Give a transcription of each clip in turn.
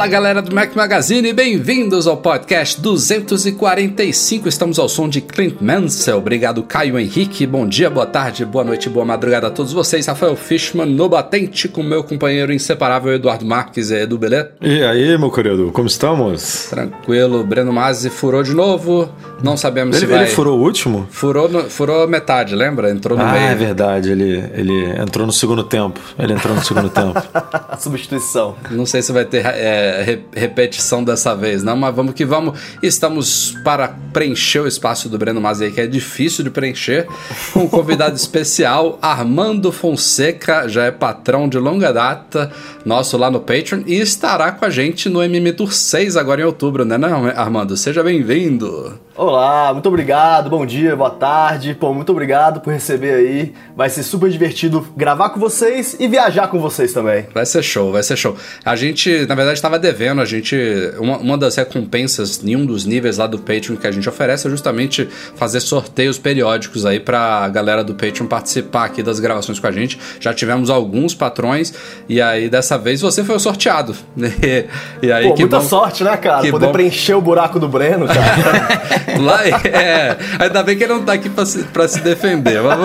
Fala galera do Mac Magazine, bem-vindos ao podcast 245. Estamos ao som de Clint Mansell. Obrigado, Caio Henrique. Bom dia, boa tarde, boa noite, boa madrugada a todos vocês. Rafael Fishman no batente com meu companheiro inseparável Eduardo Marques. E Edu, beleza? E aí, meu querido, como estamos? Tranquilo. Breno Mazzi furou de novo. Não sabemos ele, se vai. Ele furou o último? Furou, no, furou metade, lembra? Entrou no ah, meio. é verdade. Ele, ele entrou no segundo tempo. Ele entrou no segundo tempo. A substituição. Não sei se vai ter é, re repetição dessa vez, não, mas vamos que vamos. Estamos para preencher o espaço do Breno Mazzi aí, que é difícil de preencher, com um convidado especial, Armando Fonseca, já é patrão de longa data, nosso lá no Patreon, e estará com a gente no MM Tour 6 agora em outubro, né, não, Armando? Seja bem-vindo. Olá, muito obrigado, bom dia, boa tarde. Pô, muito obrigado por receber aí. Vai ser super divertido gravar com vocês e viajar com vocês também. Vai ser show, vai ser show. A gente, na verdade, estava devendo, a gente. Uma, uma das recompensas em um dos níveis lá do Patreon que a gente oferece é justamente fazer sorteios periódicos aí pra galera do Patreon participar aqui das gravações com a gente. Já tivemos alguns patrões e aí dessa vez você foi o sorteado. E, e aí, Pô, muita bom, sorte, né, cara? Poder bom. preencher o buraco do Breno, cara. Lá, é, ainda bem que ele não tá aqui pra se, pra se defender. Mas...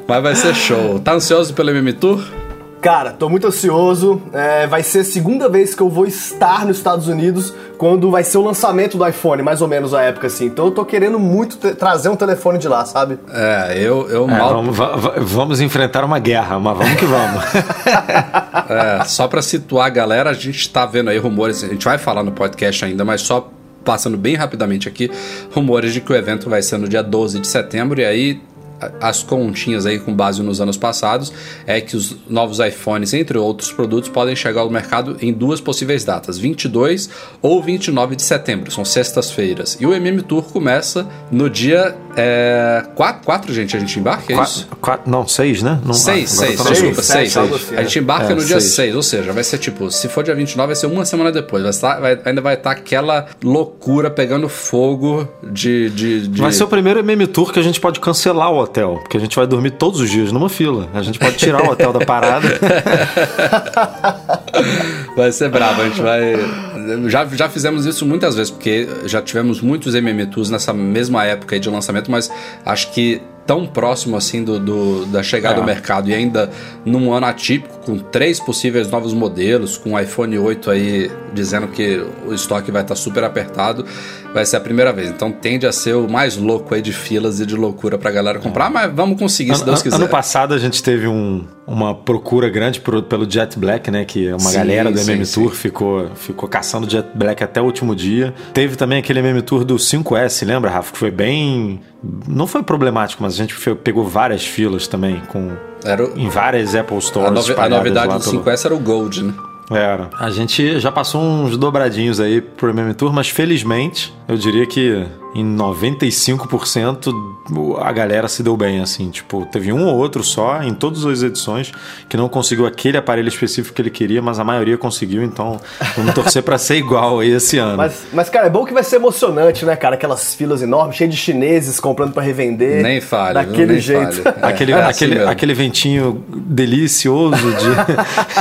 mas vai ser show. Tá ansioso pelo MM Tour? Cara, tô muito ansioso. É, vai ser a segunda vez que eu vou estar nos Estados Unidos quando vai ser o lançamento do iPhone, mais ou menos a época assim. Então eu tô querendo muito trazer um telefone de lá, sabe? É, eu, eu É, mal. vamos, va- va- vamos enfrentar uma guerra, mas vamos que vamos. É, só pra situar a galera, a gente tá vendo aí rumores, a gente vai falar no podcast ainda, mas só passando bem rapidamente aqui, rumores de que o evento vai ser no dia 12 de setembro, e aí as continhas aí com base nos anos passados é que os novos iPhones, entre outros produtos, podem chegar ao mercado em duas possíveis datas, 22 ou 29 de setembro, são sextas-feiras. E o MM Tour começa no dia 4, 4 gente, a gente embarca, é isso? quatro, quatro- não, seis, né? Não, Seis, agora seis, eu tô na desculpa, dúvida. seis. sete, algo assim, A gente é. embarca É, no dia seis. 6, ou seja, vai ser tipo, se for dia 29, vai ser uma semana depois. Vai estar, vai- ainda vai estar aquela loucura pegando fogo de. de, de- Vai ser o primeiro MM Tour que a gente pode cancelar o hotel, porque a gente vai dormir todos os dias numa fila. A gente pode tirar o hotel da parada. Vai ser brabo, a gente vai. Já, já fizemos isso muitas vezes, porque já tivemos muitos MM Tours nessa mesma época de lançamento, mas acho que tão próximo assim do, do- da chegada É. do mercado e ainda num ano atípico, com três possíveis novos modelos, com o iPhone 8 aí dizendo que o estoque vai estar super apertado, vai ser a primeira vez. Então tende a ser o mais louco aí de filas e de loucura pra galera comprar, mas vamos conseguir, se Deus quiser. ano passado a gente teve um- uma procura grande pro- pelo Jet Black, né? Que uma Sim, galera do sim, MM sim. Tour ficou, ficou caçando Jet Black até o último dia. Teve também aquele MM Tour do 5S, lembra, Rafa? Que foi bem. Não foi problemático, mas a gente fe- pegou várias filas também, com, Era o- em várias Apple a, Stores. a espalhadas novidade do pelo- 5S era o Gold, né? Era. A gente já passou uns dobradinhos aí pro MM Tour, mas felizmente, eu diria que em 95% o- a galera se deu bem, assim. Tipo, teve um ou outro só em todas as edições que não conseguiu aquele aparelho específico que ele queria, mas a maioria conseguiu, então vamos torcer pra ser igual aí esse ano. Mas, mas, cara, é bom que vai ser emocionante, né, cara? Aquelas filas enormes, cheias de chineses comprando pra revender. Nem fale? Daquele Nem jeito. fale. É, Aquele, é assim aquele, mesmo. aquele ventinho delicioso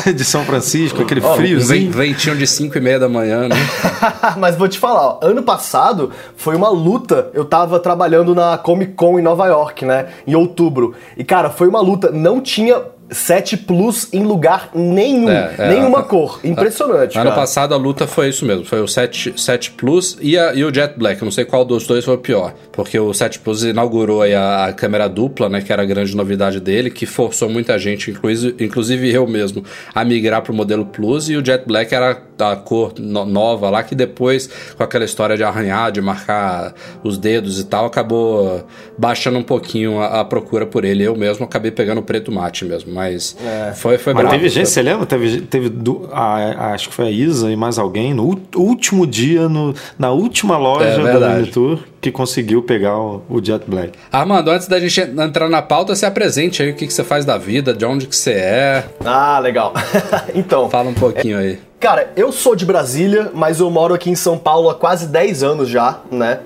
de, de São Francisco, aquele um friozinho. ven- ventinho de 5 e meia da manhã, né? Mas vou te falar, ó, ano passado foi uma luta. Eu tava trabalhando na Comic Con em Nova York, né? Em outubro. E, cara, foi uma luta. Não tinha 7 Plus em lugar nenhum. É, é, nenhuma a- cor. Impressionante, Ano cara. passado a luta foi isso mesmo, foi o 7, 7 Plus e, a- e o Jet Black. Eu não sei qual dos dois foi o pior, porque o 7 Plus inaugurou aí a, a câmera dupla, né, que era a grande novidade dele, que forçou muita gente, inclusive, inclusive eu mesmo, a migrar pro modelo Plus e o Jet Black era a cor no, nova lá, que depois, com aquela história de arranhar, de marcar os dedos e tal, acabou baixando um pouquinho a, a procura por ele. Eu mesmo acabei pegando o preto mate mesmo, mas é. foi, foi Mas bravo, teve gente, você lembra? Teve, teve do, a, a, acho que foi a Isa e mais alguém, no último dia, no, na última loja é, da Tour que conseguiu pegar o, o, Jet Black. Armando, antes da gente entrar na pauta, se apresente aí o que, que você faz da vida, de onde que você é. Ah, legal. então. Fala um pouquinho é, aí. Cara, eu sou de Brasília, mas eu moro aqui em São Paulo há quase 10 anos já, né?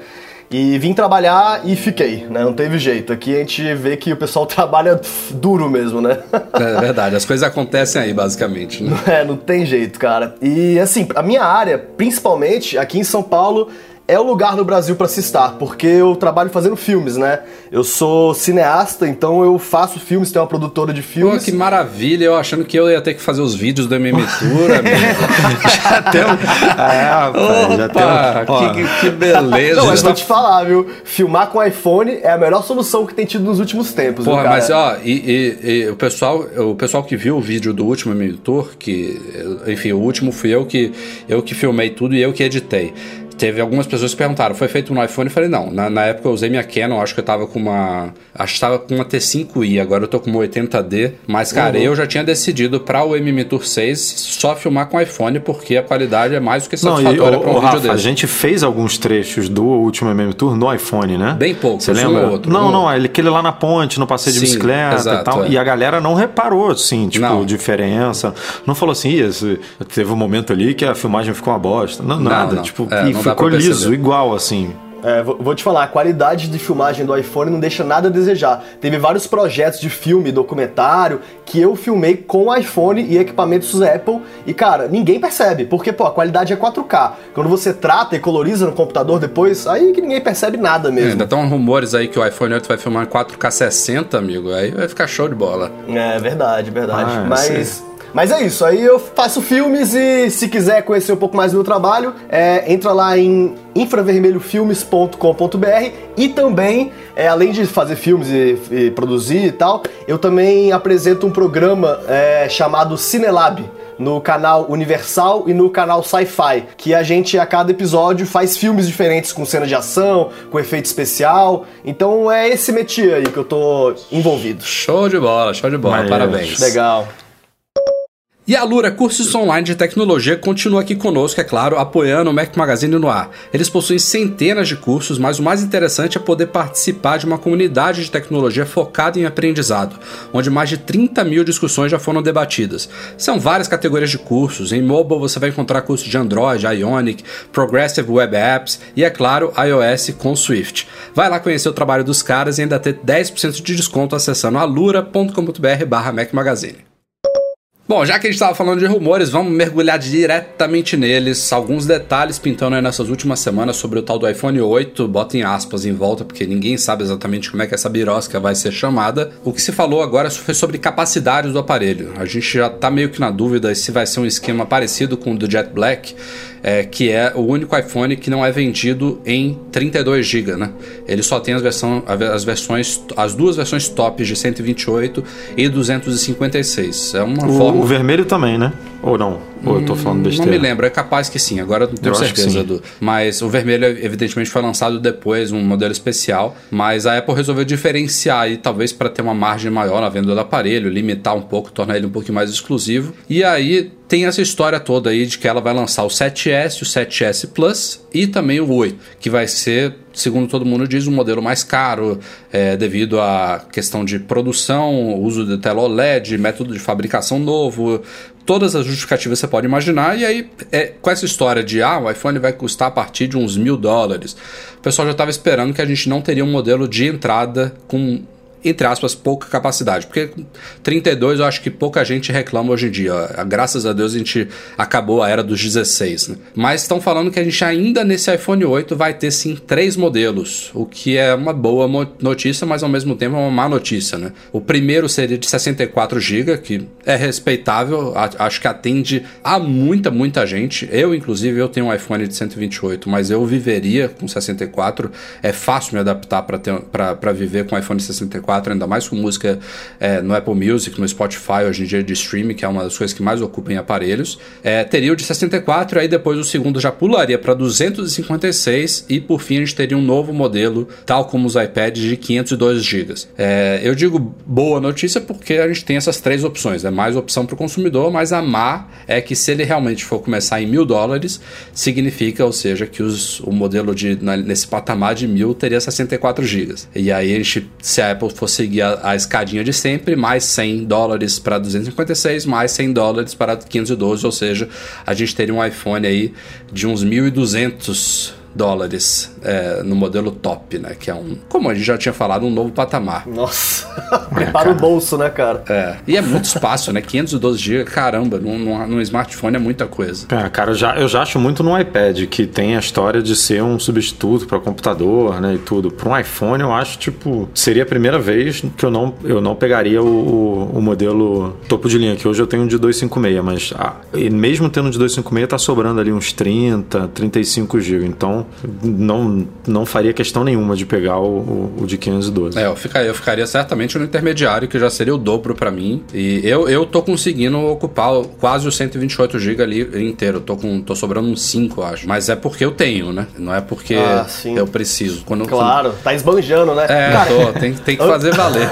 E vim trabalhar e fiquei, né? Não teve jeito. Aqui a gente vê que o pessoal trabalha duro mesmo, né? É verdade, as coisas acontecem aí, basicamente. Né? É, não tem jeito, cara. E assim, a minha área, principalmente aqui em São Paulo, é o lugar no Brasil para se estar, porque eu trabalho fazendo filmes, né? Eu sou cineasta, então eu faço filmes, tenho uma produtora de filmes. Pô, que maravilha, eu achando que eu ia ter que fazer os vídeos do MM Tour, já tem um... É, rapaz, já tem um... que, que beleza. Não, mas vou te falar, viu? Filmar com iPhone é a melhor solução que tem tido nos últimos tempos, Porra, viu, mas ó, e, e, e, o, pessoal, o pessoal que viu o vídeo do último MM Tour, que, enfim, o último fui eu que, eu que filmei tudo e eu que editei teve algumas pessoas que perguntaram, foi feito no iPhone? Eu falei, não. Na, na época eu usei minha Canon, acho que eu tava com uma. Acho que tava com uma T5i, agora eu tô com uma 80D. Mas, cara, uhum. eu já tinha decidido para o MM Tour 6 só filmar com iPhone, porque a qualidade é mais do que satisfatória para um vídeo desse. A gente fez alguns trechos do último MM Tour no iPhone, né? Bem pouco, você lembra? Um outro, não, um... não, aquele lá na ponte, no passeio de Sim, bicicleta exato, e tal. É. E a galera não reparou, assim, tipo, não. diferença. Não falou assim, teve um momento ali que a filmagem ficou uma bosta. Não, não nada. Não. Tipo, é, e ficou liso, igual, assim. É, vou te falar, a qualidade de filmagem do iPhone não deixa nada a desejar. Teve vários projetos de filme, documentário, que eu filmei com o iPhone e equipamentos Apple, e cara, ninguém percebe, porque pô, a qualidade é 4K. Quando você trata e coloriza no computador depois, aí que ninguém percebe nada mesmo. É, ainda estão rumores aí que o iPhone 8 vai filmar em 4K 60, amigo, aí vai ficar show de bola. É, verdade, verdade. Ah, Mas. Sim. Mas é isso, aí eu faço filmes e se quiser conhecer um pouco mais do meu trabalho, é, entra lá em infravermelhofilmes.com.br e também, é, além de fazer filmes e, e, produzir e tal, eu também apresento um programa é, chamado Cinelab no canal Universal e no canal Sci-Fi, que a gente a cada episódio faz filmes diferentes com cena de ação, com efeito especial. Então é esse métier aí que eu tô envolvido. Show de bola, show de bola, Mas, parabéns. Legal. E a Lura Cursos Online de Tecnologia continua aqui conosco, é claro, apoiando o Mac Magazine no ar. Eles possuem centenas de cursos, mas o mais interessante é poder participar de uma comunidade de tecnologia focada em aprendizado, onde mais de 30 mil discussões já foram debatidas. São várias categorias de cursos. Em mobile você vai encontrar cursos de Android, Ionic, Progressive Web Apps e, é claro, iOS com Swift. Vai lá conhecer o trabalho dos caras e ainda ter 10% de desconto acessando alura.com.br Mac Magazine. Bom, já que a gente estava falando de rumores, vamos mergulhar diretamente neles. Alguns detalhes pintando aí nessas últimas semanas sobre o tal do iPhone 8, botem aspas em volta, porque ninguém sabe exatamente como é que essa birosca vai ser chamada. O que se falou agora foi sobre capacidade do aparelho. A gente já está meio que na dúvida se vai ser um esquema parecido com o do Jet Black, é, que é o único iPhone que não é vendido em 32 GB, né? Ele só tem as, versão, as versões, as duas versões tops de 128 e 256. É uma o, forma. O vermelho também, né? Ou não? Ou eu tô falando besteira? Não me lembro, é capaz que sim, agora não tenho eu certeza do. Mas o vermelho, evidentemente, foi lançado depois, um modelo especial. Mas a Apple resolveu diferenciar aí, talvez para ter uma margem maior na venda do aparelho, limitar um pouco, tornar ele um pouquinho mais exclusivo. E aí tem essa história toda aí de que ela vai lançar o 7S, o 7S Plus e também o 8, que vai ser, segundo todo mundo diz, um modelo mais caro é, devido à questão de produção, uso de tela OLED, método de fabricação novo, todas as justificativas você pode imaginar, e aí é, com essa história de ah, o iPhone vai custar a partir de uns mil dólares, o pessoal já estava esperando que a gente não teria um modelo de entrada com entre aspas, pouca capacidade. Porque 32 eu acho que pouca gente reclama hoje em dia. Graças a Deus a gente acabou a era dos 16. Né? Mas estão falando que a gente ainda nesse iPhone 8 vai ter sim três modelos, o que é uma boa notícia, mas ao mesmo tempo é uma má notícia. Né? O primeiro seria de 64 GB, que é respeitável, acho que atende a muita, muita gente. Eu, inclusive, eu tenho um iPhone de 128, mas eu viveria com 64. É fácil me adaptar para viver com iPhone 64 64, ainda mais com música é, no Apple Music, no Spotify, hoje em dia de streaming, que é uma das coisas que mais ocupam aparelhos. É, teria o de 64, aí depois o segundo já pularia para 256 e por fim a gente teria um novo modelo, tal como os iPads, de 512 GB. É, eu digo boa notícia porque a gente tem essas três opções, é mais opção para o consumidor, mas a má é que se ele realmente for começar em mil dólares, significa, ou seja, que os, o modelo de, nesse patamar de mil teria 64 GB. E aí a gente, se a Apple for seguir a, a escadinha de sempre, mais 100 dólares para 256, mais 100 dólares para 512, ou seja, a gente teria um iPhone aí de uns 1.200 dólares é, no modelo top, né? Que é um, como a gente já tinha falado, um novo patamar. Nossa, prepara o bolso, né, cara? É, e é muito espaço, né? 512 GB, caramba, num, num, num, smartphone é muita coisa. É, cara, eu já, eu já acho muito no iPad, que tem a história de ser um substituto para computador, né, e tudo. Para um iPhone, eu acho, tipo, seria a primeira vez que eu não, eu não pegaria o, o, o modelo topo de linha, que hoje eu tenho um de 256, mas ah, mesmo tendo um de 256, tá sobrando ali uns 30, 35 GB. Então, não, não faria questão nenhuma de pegar o, o, de 512. É, eu ficaria, eu ficaria certamente no intermediário, que já seria o dobro para mim. E eu, eu tô conseguindo ocupar quase os 128 GB ali inteiro. tô, com, tô sobrando uns 5, acho. Mas é porque eu tenho, né? Não é porque ah, eu preciso. Quando, claro, quando... tá esbanjando, né? É, Cara... tô, tem, tem que fazer valer.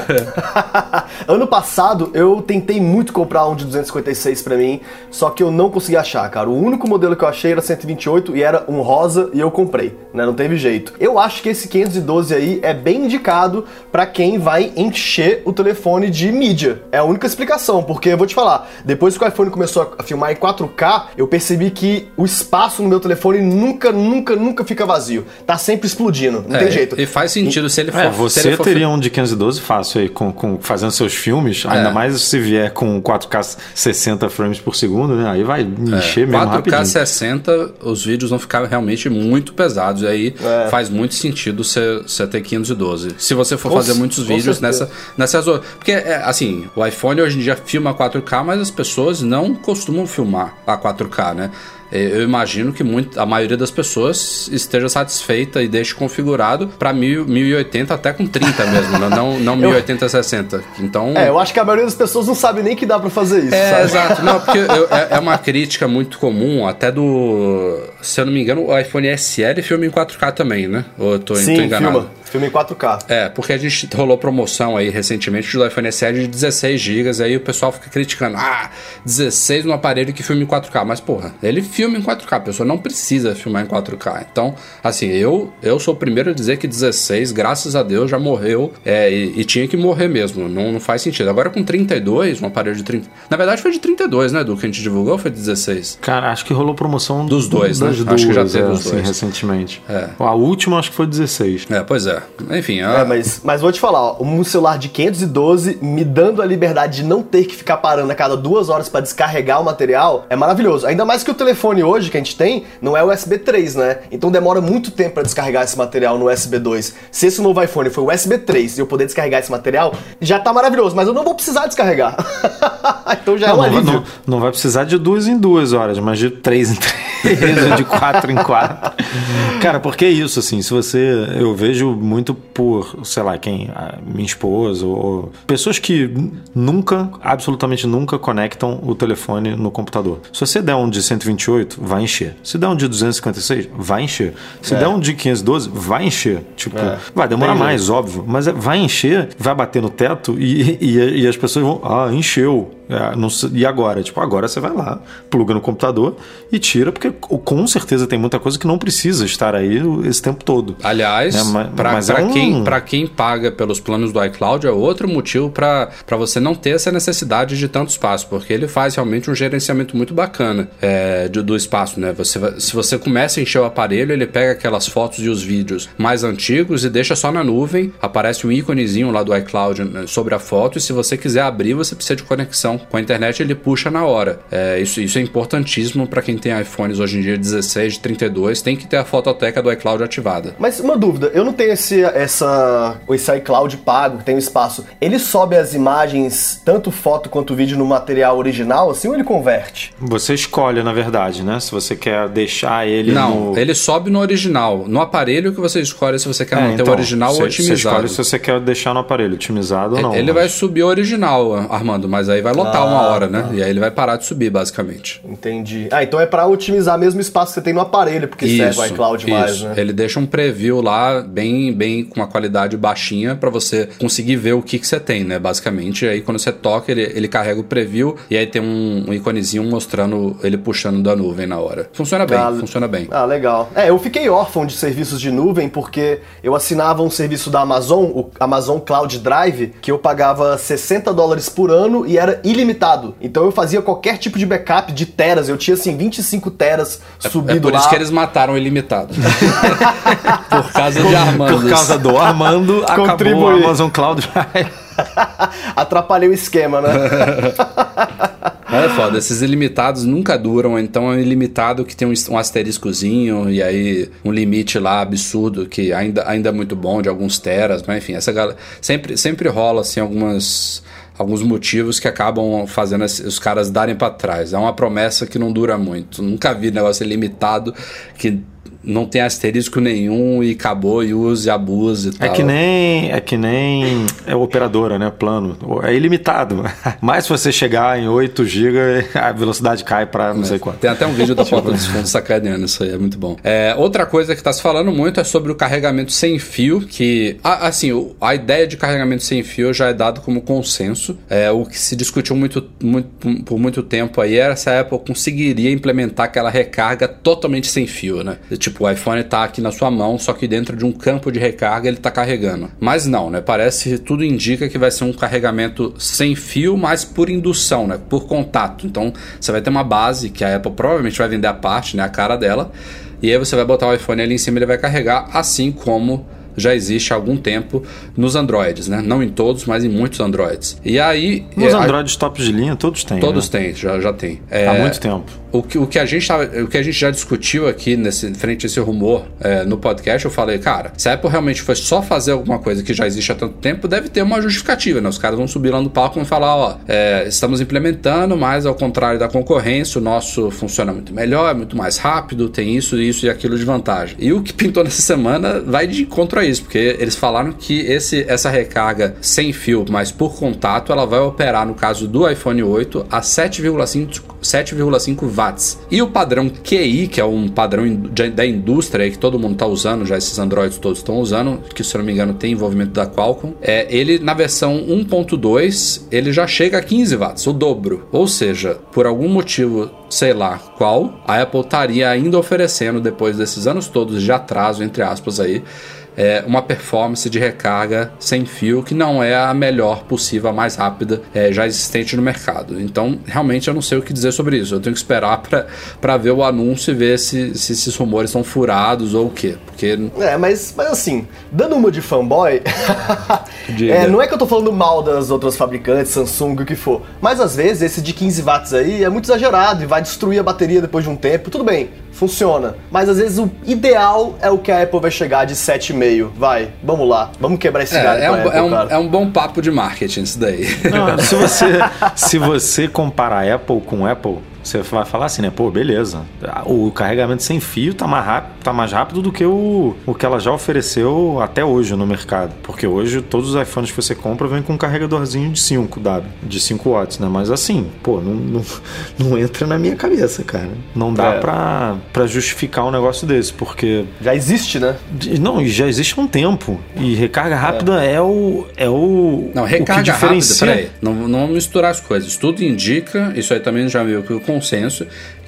ano passado, eu tentei muito comprar um de 256 para mim, só que eu não consegui achar, cara. O único modelo que eu achei era 128 e era um rosa e eu comprei né? Não teve jeito. Eu acho que esse 512 aí é bem indicado para quem vai encher o telefone de mídia. É a única explicação, porque eu vou te falar, depois que o iPhone começou a filmar em 4K, eu percebi que o espaço no meu telefone nunca, nunca, nunca fica vazio. Tá sempre explodindo, não é, tem jeito. E faz sentido e, se ele for. É, você for... teria um de 512 fácil aí, com, com fazendo seus filmes, é. ainda mais se vier com 4K 60 frames por segundo, né? Aí vai encher é. mesmo 4K rapidinho. 60, os vídeos vão ficar realmente muito pesados pesados. E aí é. faz muito sentido você ter 512. Se você for com fazer muitos vídeos nessa, nessas. Porque, é, assim, o iPhone hoje em dia filma 4K, mas as pessoas não costumam filmar a 4K, né? É, eu imagino que muito, a maioria das pessoas esteja satisfeita e deixe configurado para 1080 até com 30 mesmo, né? não, não 1080 60. Então, é, eu acho que a maioria das pessoas não sabe nem que dá para fazer isso. É, sabe? exato. Não, porque eu, é, é, uma crítica muito comum, até do. Se eu não me engano, o iPhone SL filma em 4K também, né? Ou eu tô, Sim, tô enganado? Filma. Filme em 4K. É, porque a gente rolou promoção aí recentemente do iPhone SE de 16 GB, aí o pessoal fica criticando, ah, 16 no aparelho que filma em 4K, mas porra, ele filma em 4K, a pessoa não precisa filmar em 4K. Então, assim, eu eu sou o primeiro a dizer que 16, graças a Deus, já morreu é, e, e, tinha que morrer mesmo, não, não faz sentido. Agora com 32, um aparelho de 30, na verdade foi de 32, né, do que a gente divulgou, foi de 16. Cara, acho que rolou promoção dos dois, né? Duas, acho que já teve é, os dois. Assim, recentemente. É. A última acho que foi 16. É, pois é. Enfim, é, mas, mas vou te falar, ó, um celular de 512 me dando a liberdade de não ter que ficar parando a cada duas horas para descarregar o material é maravilhoso. Ainda mais que o telefone hoje que a gente tem não é USB 3, né? Então demora muito tempo para descarregar esse material no USB 2. Se esse novo iPhone for USB 3 e eu poder descarregar esse material, já tá maravilhoso, mas eu não vou precisar descarregar. então já não, é um alívio. Não, não, vai precisar de duas em duas horas, mas de três em três, de quatro em quatro. Cara, porque é isso, assim, se você. Eu vejo muito por, sei lá, quem? minha esposa, ou pessoas que nunca, absolutamente nunca conectam o telefone no computador. Se você der um de 128, vai encher. Se der um de 256, vai encher. Se é. der um de 512, vai encher. Tipo, é. vai demorar mais, óbvio, mas é, vai encher, vai bater no teto e, e, e as pessoas vão, ah, encheu. É, e agora? Tipo, agora você vai lá, pluga no computador e tira, porque com certeza tem muita coisa que não precisa estar aí esse tempo todo. Aliás, é, mas pra é um... quem, quem paga pelos planos do iCloud, é outro motivo para você não ter essa necessidade de tanto espaço, porque ele faz realmente um gerenciamento muito bacana é, do, do, espaço, né? Você, se você começa a encher o aparelho, ele pega aquelas fotos e os vídeos mais antigos e deixa só na nuvem, aparece um íconezinho lá do iCloud né, sobre a foto, e se você quiser abrir, você precisa de conexão conexão com a internet, ele puxa na hora. É, isso, isso é importantíssimo para quem tem iPhones hoje em dia 16, 32, tem que ter a fototeca do iCloud ativada. Mas uma dúvida, eu não tenho esse, essa, esse iCloud pago, que tem um espaço. Ele sobe as imagens, tanto foto quanto vídeo, no material original, assim, ou ele converte? Você escolhe, na verdade, né? Se você quer deixar ele Não, no... ele sobe no original. No aparelho que você escolhe se você quer É, manter então, o original você, ou otimizado. Você escolhe se você quer deixar no aparelho otimizado ou não. Ele mas- vai subir o original, Armando, mas aí vai lotar Ah, uma hora, né? tá. E aí ele vai parar de subir, basicamente. Entendi. Ah, então é pra otimizar mesmo o espaço que você tem no aparelho, porque serve o iCloud mais, isso. né? Ele deixa um preview lá, bem, bem com uma qualidade baixinha, pra você conseguir ver o que, que você tem, né? Basicamente, aí quando você toca, ele, ele carrega o preview e aí tem um, um iconezinho mostrando ele puxando da nuvem na hora. Funciona bem, Ah, funciona bem. Ah, legal. É, eu fiquei órfão de serviços de nuvem porque eu assinava um serviço da Amazon, o Amazon Cloud Drive, que eu pagava 60 dólares por ano e era ilimitado. Então eu fazia qualquer tipo de backup de teras. Eu tinha, assim, 25 teras É subido por lá. isso que eles mataram o ilimitado. por causa de Armando. Por causa do Armando, acabou o Amazon Cloud Drive. Atrapalhei o esquema, né? É foda, esses ilimitados nunca duram, então é um ilimitado que tem um, um asteriscozinho e aí um limite lá absurdo que ainda, ainda é muito bom, de alguns teras, mas enfim, essa galera sempre, sempre rola assim algumas alguns motivos que acabam fazendo os caras darem pra trás. É uma promessa que não dura muito. Nunca vi negócio ilimitado que não tem asterisco nenhum e acabou e use abuse e É tal. que nem é que nem é operadora, né? Plano. É ilimitado. Mas se você chegar em 8 GB, a velocidade cai para não sei quanto. Tem até um vídeo da Porta dos Fundos sacaneando isso aí, é muito bom. É, outra coisa que tá se falando muito é sobre o carregamento sem fio, que, assim, a ideia de carregamento sem fio já é dado como consenso. É, o que se discutiu muito, muito, por muito tempo aí era se a Apple conseguiria implementar aquela recarga totalmente sem fio, né? Tipo, o iPhone tá aqui na sua mão, só que dentro de um campo de recarga ele tá carregando. Mas não, né? Parece, tudo indica que vai ser um carregamento sem fio, mas por indução, né? Por contato. Então, você vai ter uma base que a Apple provavelmente vai vender a parte, né? A cara dela. E aí você vai botar o iPhone ali em cima e ele vai carregar, assim como já existe há algum tempo nos Androids, né? Não em todos, mas em muitos Androids. E aí... Nos é, a- Androids tops de linha, todos têm. Todos né? têm, já, já tem. É, Há muito tempo. o que, o, que a gente tava, o que a gente já discutiu aqui nesse, frente a esse rumor é, no podcast, eu falei, cara, se a Apple realmente foi só fazer alguma coisa que já existe há tanto tempo, deve ter uma justificativa, né? Os caras vão subir lá no palco e falar, ó, é, estamos implementando, mas ao contrário da concorrência, o nosso funciona muito melhor, é muito mais rápido, tem isso, isso e aquilo de vantagem. E o que pintou nessa semana vai de encontro a isso, porque eles falaram que esse, essa recarga sem fio, mas por contato, ela vai operar, no caso do iPhone 8, a 7,5 7,5 watts. E o padrão QI, que é um padrão da indústria que todo mundo está usando, já esses Androids todos estão usando, que se eu não me engano tem envolvimento da Qualcomm, é, ele na versão 1.2 ele já chega a 15 watts, o dobro. Ou seja, por algum motivo, sei lá qual, a Apple estaria ainda oferecendo depois desses anos todos de atraso, entre aspas aí, é, uma performance de recarga sem fio que não é a melhor possível, a mais rápida é, já existente no mercado. Então, realmente, eu não sei o que dizer sobre isso. Eu tenho que esperar para ver o anúncio e ver se, se esses rumores estão furados ou o quê. Porque É, mas, mas assim, dando uma de fanboy, é, não é que eu tô falando mal das outras fabricantes, Samsung, o que for, mas às vezes esse de 15 watts aí é muito exagerado e vai destruir a bateria depois de um tempo. Tudo bem, funciona. Mas às vezes o ideal é o que a Apple vai chegar de 7,5. Vai, vamos lá, vamos quebrar esse galho é, é, com a um, Apple, é, um, cara. é um bom papo de marketing isso daí. Não, se você, se você comparar Apple com Apple, você vai falar assim, né? Pô, beleza. O carregamento sem fio tá mais rápido, tá mais rápido do que o, o que ela já ofereceu até hoje no mercado. Porque hoje todos os iPhones que você compra vêm com um carregadorzinho de 5 W, de 5 watts, né? Mas assim, pô, não, não, não entra na minha cabeça, cara. Não dá É. pra, pra justificar um negócio desse, porque Já existe, né? Não, e já existe há um tempo. E recarga rápida é, o. É o. Não, o que recarga rápida, diferencia. peraí. Não, não misturar as coisas. Tudo indica, isso aí também já viu que consenso,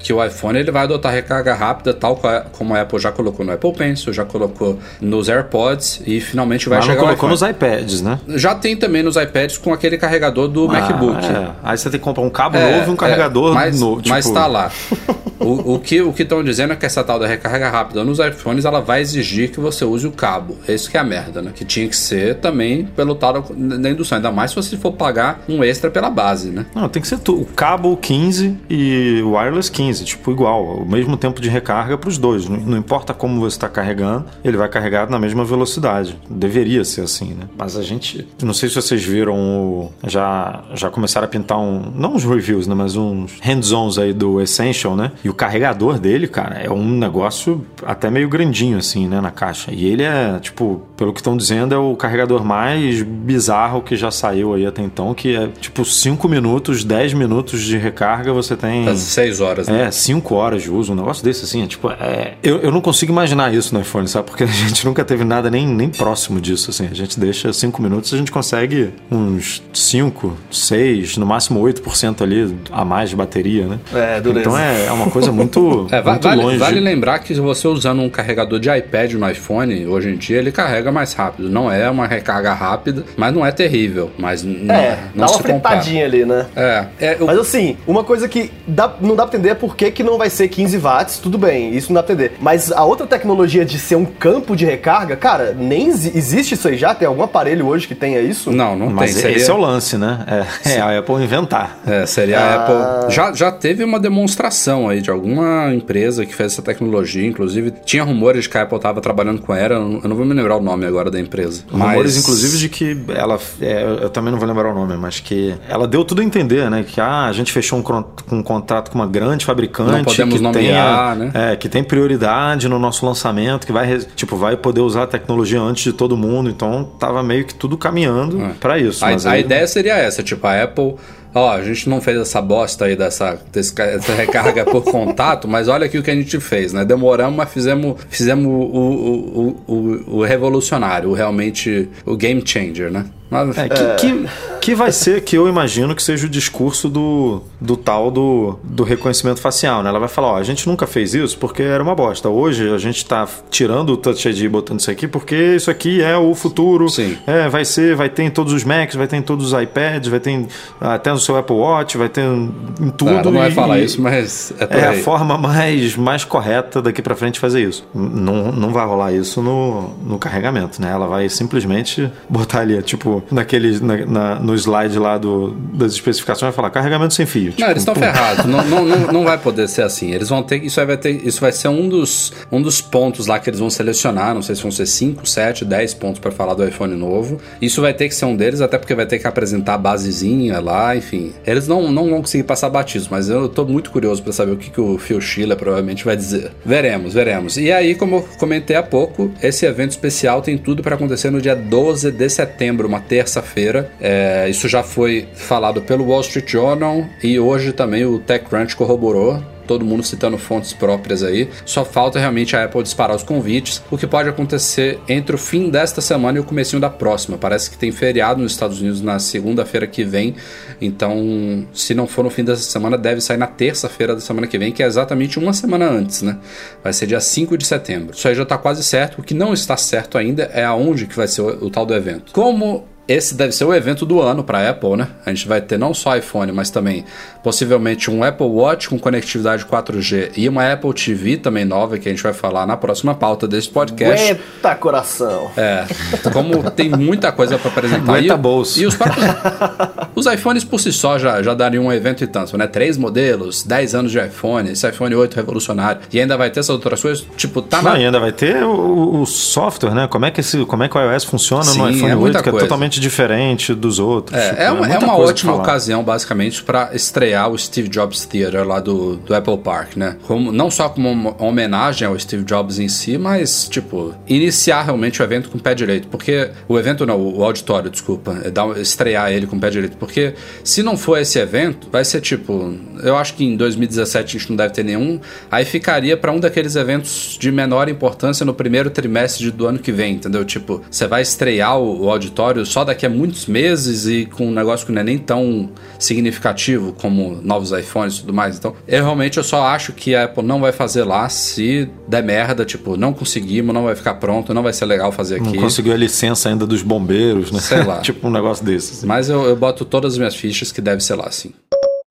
que o iPhone ele vai adotar recarga rápida, tal co- como a Apple já colocou no Apple Pencil, já colocou nos AirPods e finalmente vai Mas chegar colocou nos iPads, né? Já tem também nos iPads com aquele carregador do MacBook. Ah, é. Aí você tem que comprar um cabo É, novo e um é, carregador mas, novo. Mas tipo, tá lá. o, o que o que estão dizendo é que essa tal da recarga rápida nos iPhones ela vai exigir que você use o cabo. Esse que é a merda, né? Que tinha que ser também pelo tal da indução. Ainda mais se você for pagar um extra pela base, né? Não, tem que ser tu, o cabo 15 e o wireless 15, tipo igual, o mesmo tempo de recarga para os dois. Não, não importa como você está carregando, ele vai carregar na mesma velocidade. Deveria ser assim, né? Mas a gente, não sei se vocês viram, já já começaram a pintar um, não uns reviews, né, mas uns hands-ons aí do Essential, né? E o carregador dele, cara, é um negócio até meio grandinho assim, né, na caixa. E ele é, tipo, pelo que estão dizendo, é o carregador mais bizarro que já saiu aí até então, que é tipo 5 minutos, 10 minutos de recarga, você tem 6 horas, né? É, 5 horas de uso, um negócio desse assim, é, tipo, é, eu, eu não consigo imaginar isso no iPhone, sabe? Porque a gente nunca teve nada nem, nem próximo disso, assim. A gente deixa 5 minutos, a gente consegue uns 5, 6, no máximo 8% ali a mais de bateria, né? É, dureza. Então é, é uma coisa muito, É, muito vale, longe. vale lembrar que se você usando um carregador de iPad no iPhone, hoje em dia ele carrega mais rápido. Não é uma recarga rápida, mas não é terrível. Mas n- É, não dá uma compara. fritadinha ali, né? É, é, o- Mas assim, uma coisa que dá- não dá pra entender é por que, que não vai ser 15 watts, tudo bem, isso não dá pra entender. Mas a outra tecnologia de ser um campo de recarga, cara, nem exi- existe isso aí já? Tem algum aparelho hoje que tenha isso? não, não Mas tem. Seria, esse é o lance, né? É, é a Apple inventar. é, seria Ah. a Apple. Já, já teve uma demonstração aí de alguma empresa que fez essa tecnologia. Inclusive, tinha rumores de que a Apple estava trabalhando com ela. Eu não, vou me lembrar o nome agora da empresa. Rumores, Mas- inclusive, de que ela. é, eu também não vou lembrar o nome, mas que ela deu tudo a entender, né? Que ah, a gente fechou um, um contrato com uma grande fabricante. Podemos que nomear, tenha, né? É, que tem prioridade no nosso lançamento, que vai, tipo, vai poder usar a tecnologia antes de todo mundo. Então tava meio que tudo caminhando É. pra isso. A, a aí- ideia seria essa, tipo, a Apple, ó, a gente não fez essa bosta aí dessa, desse ca- essa recarga por contato, mas olha aqui o que a gente fez, né? Demoramos, mas fizemos, fizemos o, o, o, o, o revolucionário, o realmente o game changer, né? Mas, É, que, que, que vai ser que eu imagino que seja o discurso do, do tal do, do reconhecimento facial, né? Ela vai falar, ó, a gente nunca fez isso porque era uma bosta. Hoje a gente tá tirando o Touch ID e botando isso aqui porque isso aqui é o futuro. Sim. É, vai ser, vai ter em todos os Macs, vai ter em todos os iPads, vai ter em- até no seu Apple Watch, vai ter em em tudo. Não, ela não vai falar isso, mas é é a forma mais, mais correta daqui pra frente fazer isso. Não, não vai rolar isso no, no carregamento, né? Ela vai simplesmente botar ali, tipo, naquele, na, na- no slide lá do, das especificações, vai falar carregamento sem fio. Não, Tipo, eles estão pum. ferrados. não, não, não, não vai poder ser assim. Eles vão ter. Isso vai ter. Isso vai ser um dos, um dos pontos lá que eles vão selecionar. Não sei se vão ser 5, 7, 10 pontos para falar do iPhone novo. Isso vai ter que ser um deles, até porque vai ter que apresentar a basezinha lá, enfim. Eles não, não vão conseguir passar batismo, mas eu tô muito curioso para saber o que, que o Phil Schiller provavelmente vai dizer. Veremos, veremos. E aí, como eu comentei há pouco, esse evento especial tem tudo para acontecer no dia 12 de setembro, uma terça-feira. É, isso já foi falado pelo Wall Street Journal e hoje também o TechCrunch corroborou. Todo mundo citando fontes próprias aí. Só falta realmente a Apple disparar os convites, o que pode acontecer entre o fim desta semana e o comecinho da próxima. Parece que tem feriado nos Estados Unidos na segunda-feira que vem. Então, se não for no fim dessa semana, deve sair na terça-feira da semana que vem, que é exatamente uma semana antes, né? Vai ser dia 5 de setembro. Isso aí já tá quase certo. O que não está certo ainda é aonde que vai ser o, o tal do evento. Como esse deve ser o evento do ano para a Apple, né? A gente vai ter não só iPhone, mas também possivelmente um Apple Watch com conectividade 4G e uma Apple TV também nova, que a gente vai falar na próxima pauta desse podcast. Eita, coração. É, como tem muita coisa para apresentar. Aguenta e, bolso. E os próprios. os iPhones por si só já, já dariam um evento e tanto, né? Três modelos, 10 anos de iPhone, esse iPhone 8 revolucionário. E ainda vai ter essas outras coisas, tipo, tá Não, na. e ainda vai ter o, o software, né? Como é que esse, como é que o iOS funciona Sim, no iPhone é muita 8, que coisa. é totalmente diferente dos outros. É, Tipo, é uma, é uma coisa pra ótima ocasião, basicamente, para estrear o Steve Jobs Theater lá do, do Apple Park, né? Como, não só como uma homenagem ao Steve Jobs em si, mas, tipo, iniciar realmente o evento com o pé direito. Porque. O evento não, o auditório, desculpa. É dar, estrear ele com o pé direito. Porque se não for esse evento, vai ser tipo. Eu acho que em 2017 a gente não deve ter nenhum. Aí ficaria para um daqueles eventos de menor importância no primeiro trimestre do ano que vem, entendeu? Tipo, você vai estrear o, auditório só daqui a muitos meses e com um negócio que não é nem tão significativo como novos iPhones e tudo mais. Então, eu realmente eu só acho que a Apple não vai fazer lá se der merda, tipo, não conseguimos, não vai ficar pronto, não vai ser legal fazer Não aqui. conseguiu a licença ainda dos bombeiros, né? Sei lá. tipo um negócio desse. assim. Mas eu, eu boto todas as minhas fichas que deve ser lá, sim.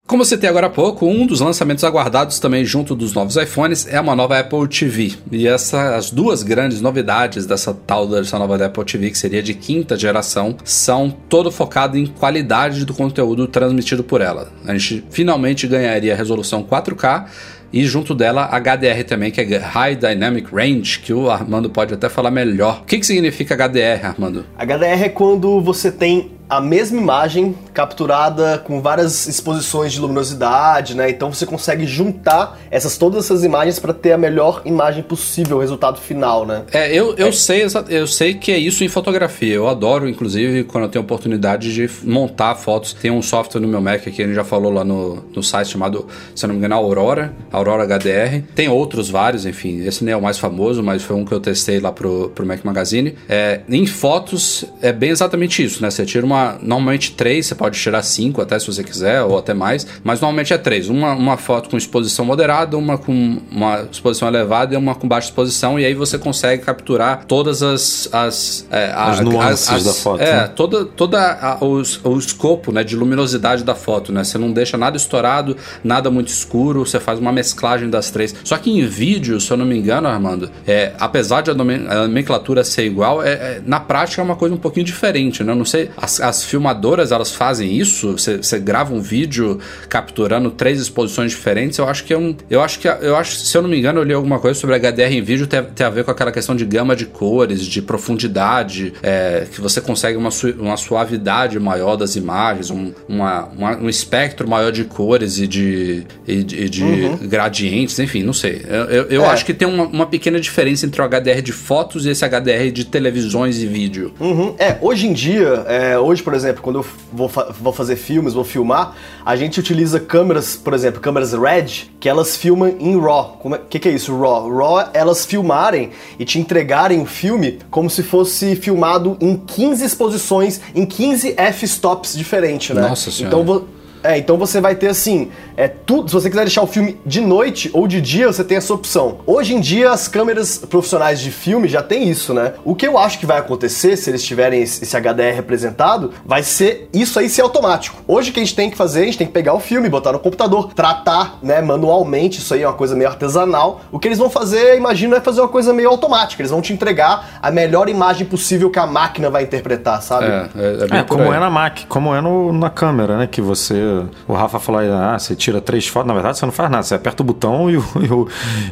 Como eu citei agora há pouco, um dos lançamentos aguardados também junto dos novos iPhones é uma nova Apple TV. E essa, as duas grandes novidades dessa tal dessa nova Apple TV, que seria de quinta geração, são todo focado em qualidade do conteúdo transmitido por ela. A gente finalmente ganharia resolução 4K e junto dela HDR também, que é High Dynamic Range, que o Armando pode até falar melhor. O que, que significa HDR, Armando? HDR é quando você tem a mesma imagem capturada com várias exposições de luminosidade, né? Então você consegue juntar essas todas essas imagens para ter a melhor imagem possível, o resultado final, né? É, eu, eu, é. Sei, eu sei que é isso em fotografia. Eu adoro, inclusive, quando eu tenho oportunidade de montar fotos. Tem um software no meu Mac que a gente já falou lá no, no site chamado, se não me engano, Aurora, Aurora HDR. Tem outros vários, enfim. Esse nem é o mais famoso, mas foi um que eu testei lá pro, pro Mac Magazine. É, em fotos, é bem exatamente isso, né? Você tira uma uma, normalmente três, você pode tirar cinco até se você quiser, ou até mais, mas normalmente é três. Uma, uma foto com exposição moderada, uma com uma exposição elevada e uma com baixa exposição, e aí você consegue capturar todas as. As, é, as nuances as, as, da foto. É, né? toda, toda a, o, o escopo né, de luminosidade da foto, né? Você não deixa nada estourado, nada muito escuro, você faz uma mesclagem das três. Só que em vídeo, se eu não me engano, Armando, é, apesar de a nomenclatura ser igual, é, é, na prática é uma coisa um pouquinho diferente, né? Eu não sei, as, as filmadoras elas fazem isso? Você grava um vídeo capturando três exposições diferentes? Eu acho que é um. Eu acho que. Eu acho, se eu não me engano, eu li alguma coisa sobre HDR em vídeo, tem, tem a ver com aquela questão de gama de cores, de profundidade, é, que você consegue uma, su, uma suavidade maior das imagens, um, uma, uma, um espectro maior de cores e de, e de, e de uhum. gradientes, enfim, não sei. Eu, eu, eu é. acho que tem uma, uma, pequena diferença entre o HDR de fotos e esse HDR de televisões e vídeo. Uhum. É, hoje em dia, é, hoje, por exemplo, quando eu vou, fa vou fazer filmes, vou filmar, a gente utiliza câmeras, por exemplo, câmeras RED, que elas filmam em RAW. O é, que, que é isso, RAW? RAW, elas filmarem e te entregarem o filme como se fosse filmado em 15 exposições, em 15 f-stops diferentes, né? Nossa senhora. Então, é, então você vai ter assim, é tudo. Se você quiser deixar o filme de noite ou de dia, você tem essa opção. Hoje em dia, as câmeras profissionais de filme já tem isso, né? O que eu acho que vai acontecer, se eles tiverem esse HDR representado, vai ser isso aí ser automático. Hoje o que a gente tem que fazer, a gente tem que pegar o filme, botar no computador, tratar, né, manualmente, isso aí é uma coisa meio artesanal. O que eles vão fazer, imagino, é fazer uma coisa meio automática. Eles vão te entregar a melhor imagem possível que a máquina vai interpretar, sabe? É, é, é, é como é na máquina, como é no, na câmera, né? Que você o Rafa falou aí, ah, você tira três fotos. Na verdade, você não faz nada. Você aperta o botão e o, e o,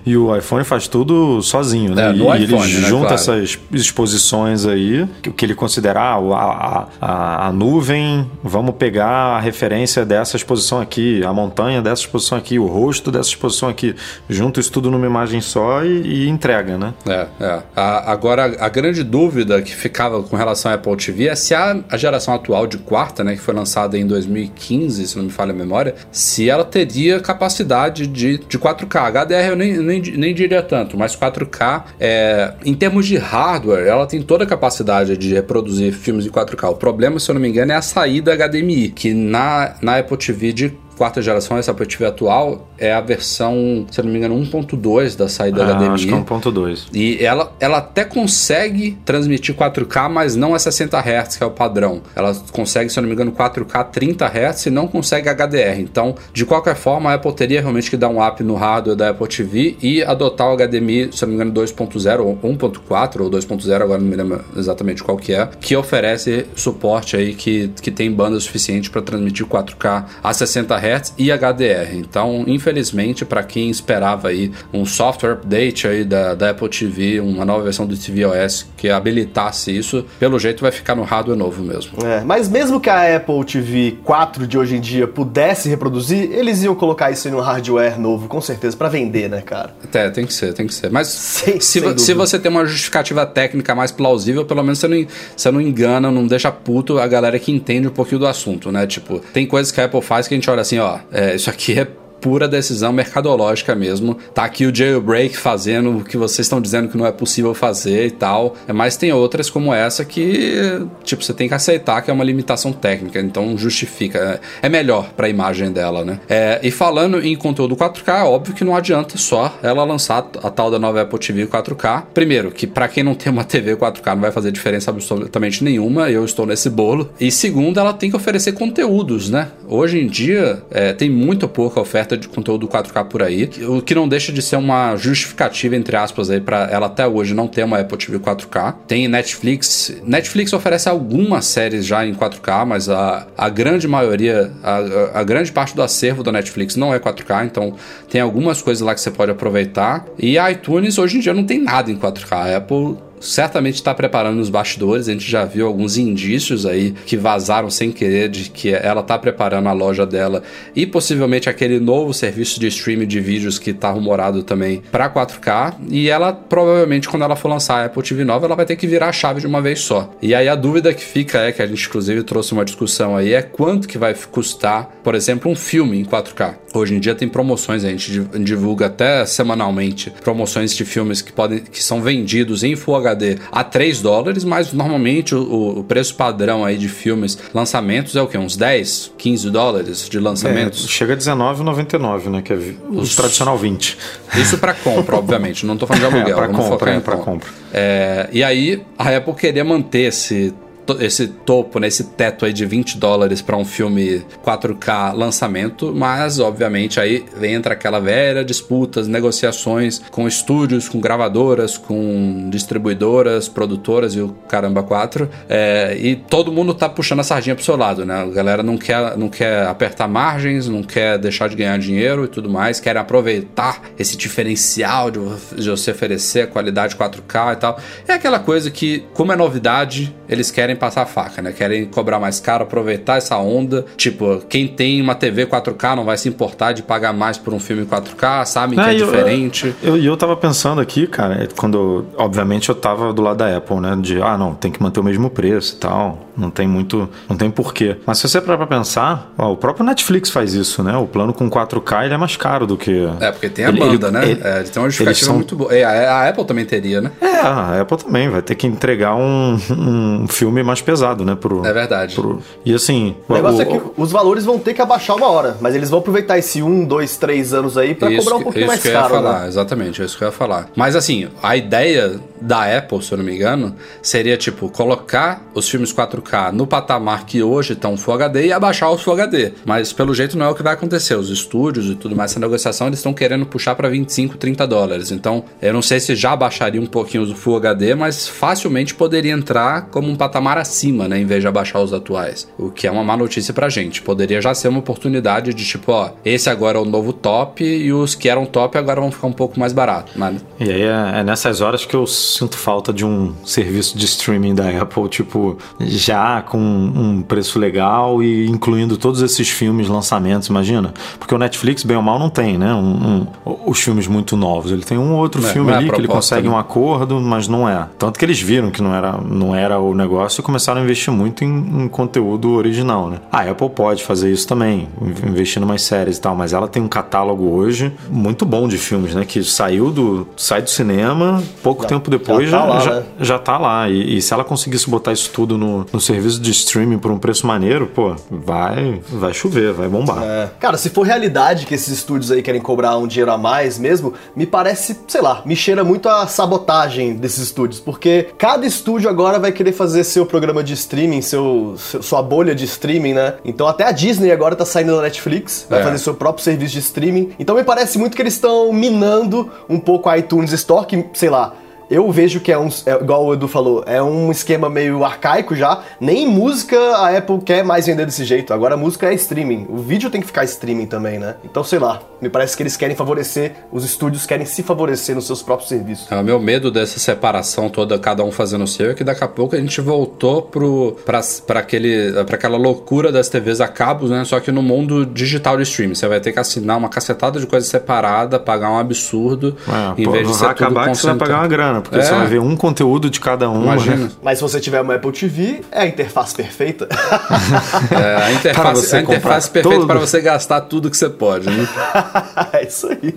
e o iPhone faz tudo sozinho, né? É, e, iPhone, ele né, junta claro. essas exposições aí, que, que ele considerar ah, a, a, a, nuvem, vamos pegar a referência dessa exposição aqui, a montanha dessa exposição aqui, o rosto dessa exposição aqui. Junta isso tudo numa imagem só e, e entrega, né? É, é. A, agora, a grande dúvida que ficava com relação à Apple TV é se a, a geração atual de quarta, né, que foi lançada em 2015, se não me falha a memória, se ela teria capacidade de, de 4K. HDR eu nem, nem, nem diria tanto, mas 4K, é, em termos de hardware, ela tem toda a capacidade de reproduzir filmes de 4K. O problema, se eu não me engano, é a saída HDMI, que na, na Apple TV de quarta geração, essa Apple TV atual, é a versão, se eu não me engano, 1.2 da saída ah, HDMI. Acho que é 1.2. E ela, ela até consegue transmitir 4K, mas não a 60 Hz, que é o padrão. Ela consegue, se eu não me engano, 4K 30 Hz e não consegue HDR. Então, de qualquer forma, a Apple teria realmente que dar um up no hardware da Apple TV e adotar o HDMI, se eu não me engano, 2.0 ou 1.4 ou 2.0, agora não me lembro exatamente qual que é, que oferece suporte aí que, que tem banda suficiente para transmitir 4K a 60 Hz E HDR. Então, infelizmente, para quem esperava aí um software update aí da, da Apple TV, uma nova versão do tvOS que habilitasse isso, pelo jeito vai ficar no hardware novo mesmo. É, mas mesmo que a Apple TV 4 de hoje em dia pudesse reproduzir, eles iam colocar isso em um hardware novo, com certeza, para vender, né, cara? É, tem que ser, tem que ser. Mas sem, se, sem se você tem uma justificativa técnica mais plausível, pelo menos você não, você não engana, não deixa puto a galera que entende um pouquinho do assunto, né? Tipo, tem coisas que a Apple faz que a gente olha assim, ó, é, isso aqui é pura decisão mercadológica mesmo. Tá aqui o jailbreak fazendo o que vocês estão dizendo que não é possível fazer e tal. Mas tem outras como essa que, tipo, você tem que aceitar que é uma limitação técnica, então justifica. É melhor para a imagem dela, né? É, e falando em conteúdo 4K, é óbvio que não adianta só ela lançar a tal da nova Apple TV 4K. Primeiro, que para quem não tem uma TV 4K não vai fazer diferença absolutamente nenhuma, eu estou nesse bolo. E segundo, ela tem que oferecer conteúdos, né? Hoje em dia é, tem muito pouca oferta de conteúdo 4K por aí, o que não deixa de ser uma justificativa, entre aspas, aí, para ela até hoje não ter uma Apple TV 4K. Tem Netflix. Netflix oferece algumas séries já em 4K, mas a, a grande maioria, a, a grande parte do acervo da Netflix não é 4K, então tem algumas coisas lá que você pode aproveitar. E a iTunes hoje em dia não tem nada em 4K. A Apple certamente está preparando os bastidores. A gente já viu alguns indícios aí que vazaram sem querer de que ela está preparando a loja dela e possivelmente aquele novo serviço de streaming de vídeos que está rumorado também para 4K. E ela provavelmente, quando ela for lançar a Apple TV nova, ela vai ter que virar a chave de uma vez só. E aí a dúvida que fica é que a gente inclusive trouxe uma discussão aí é quanto que vai custar, por exemplo, um filme em 4K. Hoje em dia tem promoções, a gente divulga até semanalmente promoções de filmes que podem que são vendidos em Full HD HD a 3 dólares, mas normalmente o, o, preço padrão aí de filmes, lançamentos é o que? Uns 10, 15 dólares de lançamentos? É, chega a 19,99, né? Que é o Os... tradicional 20. Isso para compra, obviamente. Não tô falando de aluguel. É, para compra, é, para compra. É, e aí a Apple queria manter esse esse topo, né, esse teto aí de 20 dólares para um filme 4K lançamento, mas obviamente aí entra aquela velha disputas, negociações com estúdios, com gravadoras, com distribuidoras, produtoras e o caramba 4, é, e todo mundo tá puxando a sardinha pro seu lado, né? A galera não quer, não quer apertar margens, não quer deixar de ganhar dinheiro e tudo mais, querem aproveitar esse diferencial de, de você oferecer a qualidade 4K e tal. É aquela coisa que, como é novidade, eles querem passar a faca, né? Querem cobrar mais caro, aproveitar essa onda. Tipo, quem tem uma TV 4K não vai se importar de pagar mais por um filme 4K, sabe é, que é eu, diferente. E eu, eu, eu tava pensando aqui, cara, é quando, obviamente, eu tava do lado da Apple, né? De, ah, não, tem que manter o mesmo preço e tal. Não tem muito, não tem porquê. Mas se você parar pra pensar, ó, o próprio Netflix faz isso, né? O plano com 4K ele é mais caro do que. É, porque tem a ele, banda, ele, né? Ele, é, tem uma justificativa são... muito boa. É, a, a Apple também teria, né? É, a Apple também vai ter que entregar um, um filme mais mais pesado, né? Pro, é verdade. Pro... E assim. O negócio o, é que os valores vão ter que abaixar uma hora, mas eles vão aproveitar esse um, dois, três anos aí para cobrar um pouquinho mais caro. Falar, né? Exatamente, é isso que eu ia falar. Mas assim, a ideia da Apple, se eu não me engano, seria tipo colocar os filmes 4K no patamar que hoje estão Full HD e abaixar o Full HD. Mas pelo jeito não é o que vai acontecer. Os estúdios e tudo mais, essa negociação, eles estão querendo puxar para 25, 30 dólares. Então, eu não sei se já baixaria um pouquinho o Full HD, mas facilmente poderia entrar como um patamar acima, né? Em vez de abaixar os atuais. O que é uma má notícia pra gente. Poderia já ser uma oportunidade de tipo, ó, esse agora é o novo top e os que eram top agora vão ficar um pouco mais barato. Mas... E aí é, é nessas horas que eu sinto falta de um serviço de streaming da Apple, tipo, já com um preço legal e incluindo todos esses filmes, lançamentos, imagina? Porque o Netflix, bem ou mal, não tem, né? Um, um, os filmes muito novos. Ele tem um outro é, filme é ali proposta, que ele consegue né? um acordo, mas não é. Tanto que eles viram que não era, não era o negócio e começaram a investir muito em, em conteúdo original, né? A Apple pode fazer isso também, investir em umas séries e tal, mas ela tem um catálogo hoje muito bom de filmes, né? Que saiu do, sai do cinema, pouco já, tempo depois já, tá lá, já, né? já tá lá. E, e, se ela conseguisse botar isso tudo no, no serviço de streaming por um preço maneiro, pô, vai, vai chover, vai bombar. É. Cara, se for realidade que esses estúdios aí querem cobrar um dinheiro a mais mesmo, me parece, sei lá, me cheira muito a sabotagem desses estúdios, porque cada estúdio agora vai querer fazer seu programa de streaming, seu, seu, sua bolha de streaming, né? Então até a Disney agora tá saindo da Netflix, vai é. fazer seu próprio serviço de streaming. Então me parece muito que eles estão minando um pouco a iTunes Store, que, sei lá, eu vejo que é um, é, igual o Edu falou, é um esquema meio arcaico já. Nem música a Apple quer mais vender desse jeito. Agora a música é streaming. O vídeo tem que ficar streaming também, né? Então, sei lá, me parece que eles querem favorecer, os estúdios querem se favorecer nos seus próprios serviços. É, o meu medo dessa separação toda, cada um fazendo o seu, é que daqui a pouco a gente voltou pro, pra, pra, aquele, pra aquela loucura das TVs a cabos, né? Só que no mundo digital de streaming. Você vai ter que assinar uma cacetada de coisa separada, pagar um absurdo, é, em pô, vez de ser acabar tudo que você vai pagar uma grana porque é. você vai ver um conteúdo de cada um. Imagina. Né? Mas se você tiver uma Apple TV, é a interface perfeita. é, a interface, a interface perfeita para você gastar tudo que você pode, né? é isso aí.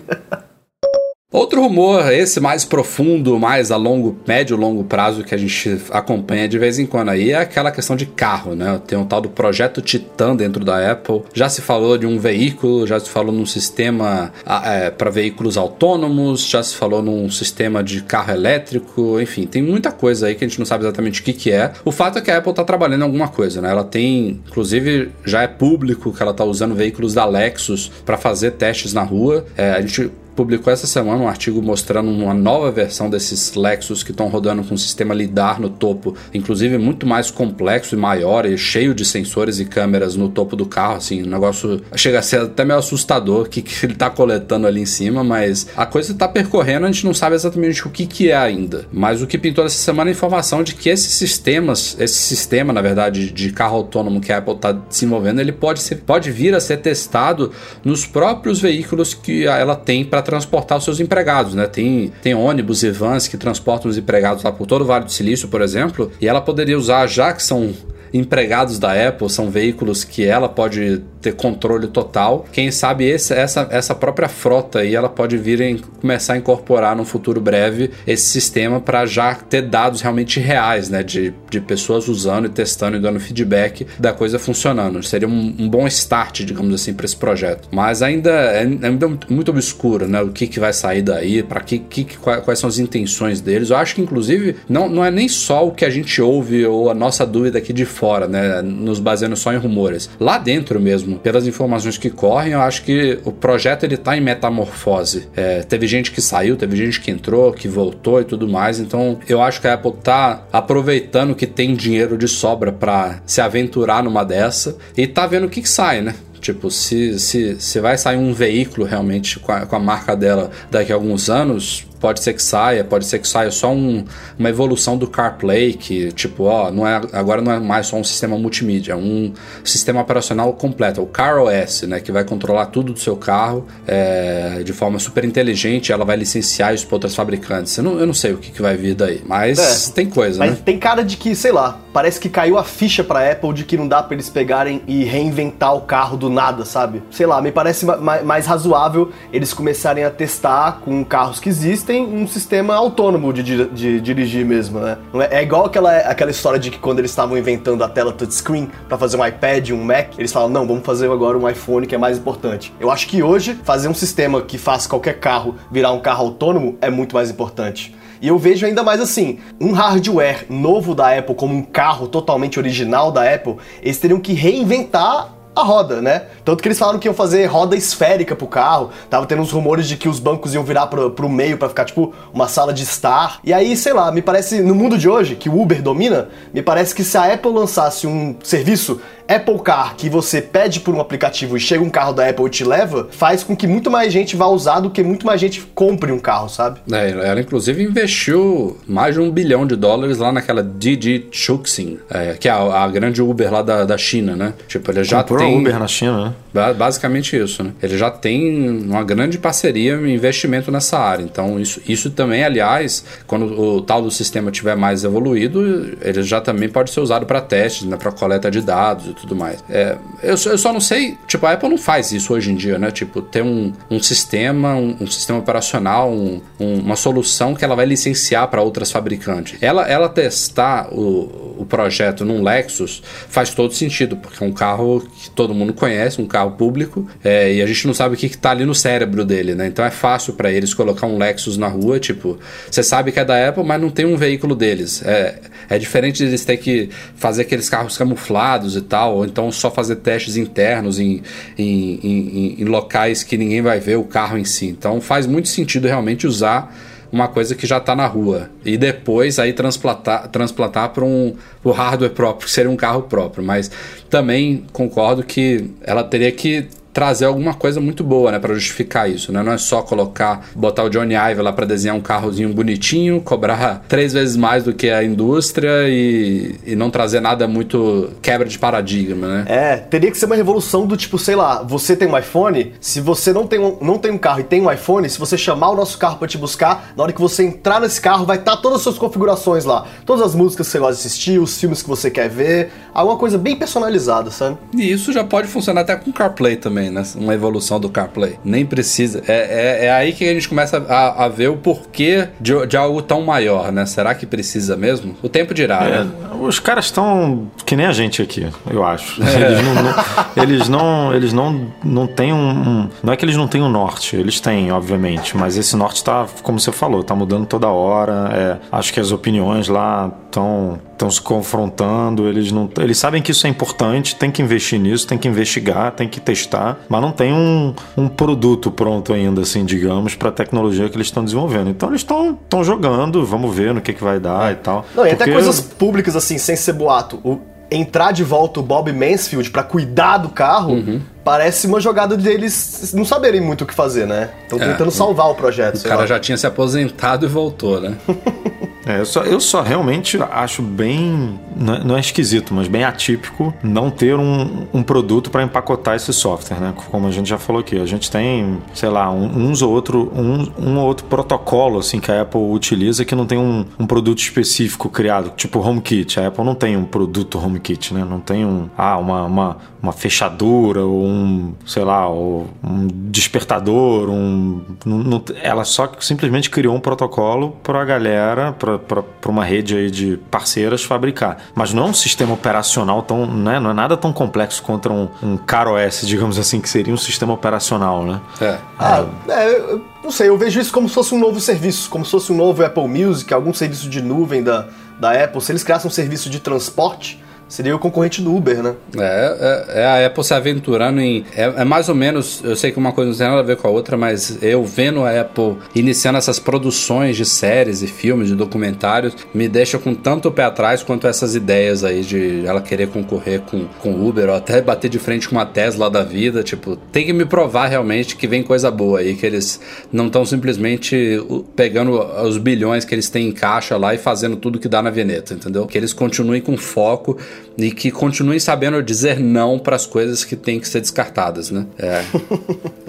Outro rumor, esse mais profundo, mais a longo, médio longo prazo que a gente acompanha de vez em quando aí, é aquela questão de carro, né? Tem um tal do projeto Titan dentro da Apple. Já se falou de um veículo, já se falou num sistema é, para veículos autônomos, já se falou num sistema de carro elétrico, enfim, tem muita coisa aí que a gente não sabe exatamente o que, que é. O fato é que a Apple está trabalhando em alguma coisa, né? Ela tem, inclusive, já é público que ela está usando veículos da Lexus para fazer testes na rua. É, a gente publicou essa semana um artigo mostrando uma nova versão desses Lexus que estão rodando com um sistema LiDAR no topo, inclusive muito mais complexo e maior e cheio de sensores e câmeras no topo do carro, assim, um negócio chega a ser até meio assustador o que, que ele está coletando ali em cima, mas a coisa está percorrendo, a gente não sabe exatamente o que, que é ainda. Mas o que pintou essa semana é a informação de que esses sistemas, esse sistema, na verdade, de carro autônomo que a Apple está desenvolvendo, ele pode, ser, pode vir a ser testado nos próprios veículos que ela tem para transportar os seus empregados, né? Tem, tem ônibus e vans que transportam os empregados lá por todo o Vale do Silício, por exemplo, e ela poderia usar, já que são empregados da Apple, são veículos que ela pode ter controle total. Quem sabe esse, essa, essa própria frota aí ela pode vir em, começar a incorporar no futuro breve esse sistema para já ter dados realmente reais, né? De, de pessoas usando e testando e dando feedback da coisa funcionando. Seria um, um bom start, digamos assim, para esse projeto. Mas ainda é, é muito obscuro, né? O que, que vai sair daí, para que, que, quais são as intenções deles. Eu acho que, inclusive, não, não é nem só o que a gente ouve ou a nossa dúvida aqui de fora, né? Nos baseando só em rumores. Lá dentro mesmo, pelas informações que correm, eu acho que o projeto ele tá em metamorfose. É, teve gente que saiu, teve gente que entrou, que voltou e tudo mais. Então, eu acho que a Apple tá aproveitando que tem dinheiro de sobra para se aventurar numa dessa e tá vendo o que, que sai, né? Tipo, se, se, se vai sair um veículo realmente com a, com a marca dela daqui a alguns anos, pode ser que saia, pode ser que saia só um, uma evolução do CarPlay, que tipo, ó, não é, agora não é mais só um sistema multimídia, é um sistema operacional completo, o CarOS, né, que vai controlar tudo do seu carro é, de forma super inteligente, ela vai licenciar isso para outras fabricantes. Eu não, eu não sei o que, que vai vir daí, mas é, tem coisa, mas né? tem cara de que, sei lá, parece que caiu a ficha para Apple de que não dá para eles pegarem e reinventar o carro do nada, sabe? Sei lá, me parece mais razoável eles começarem a testar com carros que existem tem um sistema autônomo de, de, de dirigir mesmo, né? É, é igual aquela, aquela história de que quando eles estavam inventando a tela touchscreen para fazer um iPad, um Mac, eles falam, não, vamos fazer agora um iPhone que é mais importante. Eu acho que hoje fazer um sistema que faça qualquer carro virar um carro autônomo é muito mais importante. E eu vejo ainda mais assim, um hardware novo da Apple como um carro totalmente original da Apple, eles teriam que reinventar a roda, né? Tanto que eles falaram que iam fazer roda esférica pro carro. Tava tendo uns rumores de que os bancos iam virar pro, pro meio para ficar tipo uma sala de estar. E aí, sei lá, me parece, no mundo de hoje, que o Uber domina, me parece que se a Apple lançasse um serviço Apple Car que você pede por um aplicativo e chega um carro da Apple e te leva, faz com que muito mais gente vá usar do que muito mais gente compre um carro, sabe? É, ela inclusive investiu mais de um bilhão de dólares lá naquela Didi Chuxing, é, que é a, a, grande Uber lá da, da China, né? Tipo, ele já Comprou tem... Uber na China, né? Basicamente isso, né? Ele já tem uma grande parceria e investimento nessa área. Então, isso, isso também, aliás, quando o tal do sistema tiver mais evoluído, ele já também pode ser usado para testes, né? Para coleta de dados tudo mais. É, eu, eu, só não sei, tipo, a Apple não faz isso hoje em dia, né? Tipo, ter um, um sistema, um, um sistema operacional, um, uma solução que ela vai licenciar para outras fabricantes. Ela, ela testar o, o projeto num Lexus faz todo sentido, porque é um carro que todo mundo conhece, um carro público, é, e a gente não sabe o que, está ali no cérebro dele, né? Então é fácil para eles colocar um Lexus na rua, tipo, você sabe que é da Apple, mas não tem um veículo deles. É, é diferente de eles ter que fazer aqueles carros camuflados e tal ou então só fazer testes internos em, em, em, em locais que ninguém vai ver o carro em si. Então faz muito sentido realmente usar uma coisa que já está na rua e depois aí transplantar, transplantar para um hardware próprio, que seria um carro próprio. Mas também concordo que ela teria que trazer alguma coisa muito boa, né, para justificar isso, né? Não é só colocar, botar o Johnny Ive lá para desenhar um carrozinho bonitinho, cobrar três vezes mais do que a indústria e, e não trazer nada muito quebra de paradigma, né? É, teria que ser uma revolução do tipo, sei lá, você tem um iPhone, se você não tem um, não tem um carro e tem um iPhone, se você chamar o nosso carro para te buscar, na hora que você entrar nesse carro vai estar tá todas as suas configurações lá, todas as músicas que você gosta de assistir, os filmes que você quer ver, alguma coisa bem personalizada, sabe? E isso já pode funcionar até com CarPlay também, né? Uma evolução do CarPlay. Nem precisa. É, é, é aí que a gente começa a, a ver o porquê de, de, algo tão maior, né? Será que precisa mesmo? O tempo dirá, é, né? Os caras estão que nem a gente aqui, eu acho. É. Eles, não, não, eles não, eles não, não têm um, um, Não é que eles não têm um norte, eles têm, obviamente, mas esse norte está, como você falou, está mudando toda hora. É, acho que as opiniões lá estão estão se confrontando, eles não, eles sabem que isso é importante, tem que investir nisso, tem que investigar, tem que testar, mas não tem um, um produto pronto ainda, assim, digamos, para a tecnologia que eles estão desenvolvendo. Então eles estão estão jogando, vamos ver no que, que vai dar e tal. Não, e até coisas públicas assim, sem ser boato. O, entrar de volta o Bob Mansfield para cuidar do carro. Uhum parece uma jogada deles não saberem muito o que fazer, né? Estão é, tentando salvar o projeto. O cara lá. já tinha se aposentado e voltou, né? É, eu só, eu só realmente acho bem. Não é, não é esquisito, mas bem atípico não ter um, um produto para empacotar esse software, né? Como a gente já falou aqui. A gente tem, sei lá, um, uns ou outro, um, um ou outro protocolo assim, que a Apple utiliza que não tem um, um produto específico criado, tipo HomeKit. A Apple não tem um produto HomeKit, né? Não tem um, ah, uma, uma, uma fechadura ou um, sei lá, um despertador, um. Não, ela só simplesmente criou um protocolo para a galera, para para uma rede aí de parceiras fabricar. Mas não é um sistema operacional tão. Né, não é nada tão complexo contra um, um OS, digamos assim, que seria um sistema operacional, né? É. Ah, é, não sei, eu vejo isso como se fosse um novo serviço, como se fosse um novo Apple Music, algum serviço de nuvem da, da Apple. Se eles criassem um serviço de transporte Seria o concorrente do Uber, né? É, é, é, a Apple se aventurando em. É, é, mais ou menos. Eu sei que uma coisa não tem nada a ver com a outra, mas eu vendo a Apple iniciando essas produções de séries e filmes, de documentários, me deixa com tanto o pé atrás quanto essas ideias aí de ela querer concorrer com, com Uber ou até bater de frente com uma Tesla da vida. Tipo, tem que me provar realmente que vem coisa boa aí, que eles não estão simplesmente pegando os bilhões que eles têm em caixa lá e fazendo tudo que dá na veneta, entendeu? Que eles continuem com foco e que continuem sabendo dizer não para as coisas que têm que ser descartadas, né? É.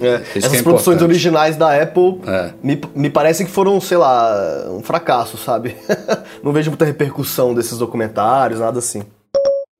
é. Essas é produções originais da Apple é. me, me parecem que foram, sei lá, um fracasso, sabe? não vejo muita repercussão desses documentários, nada assim.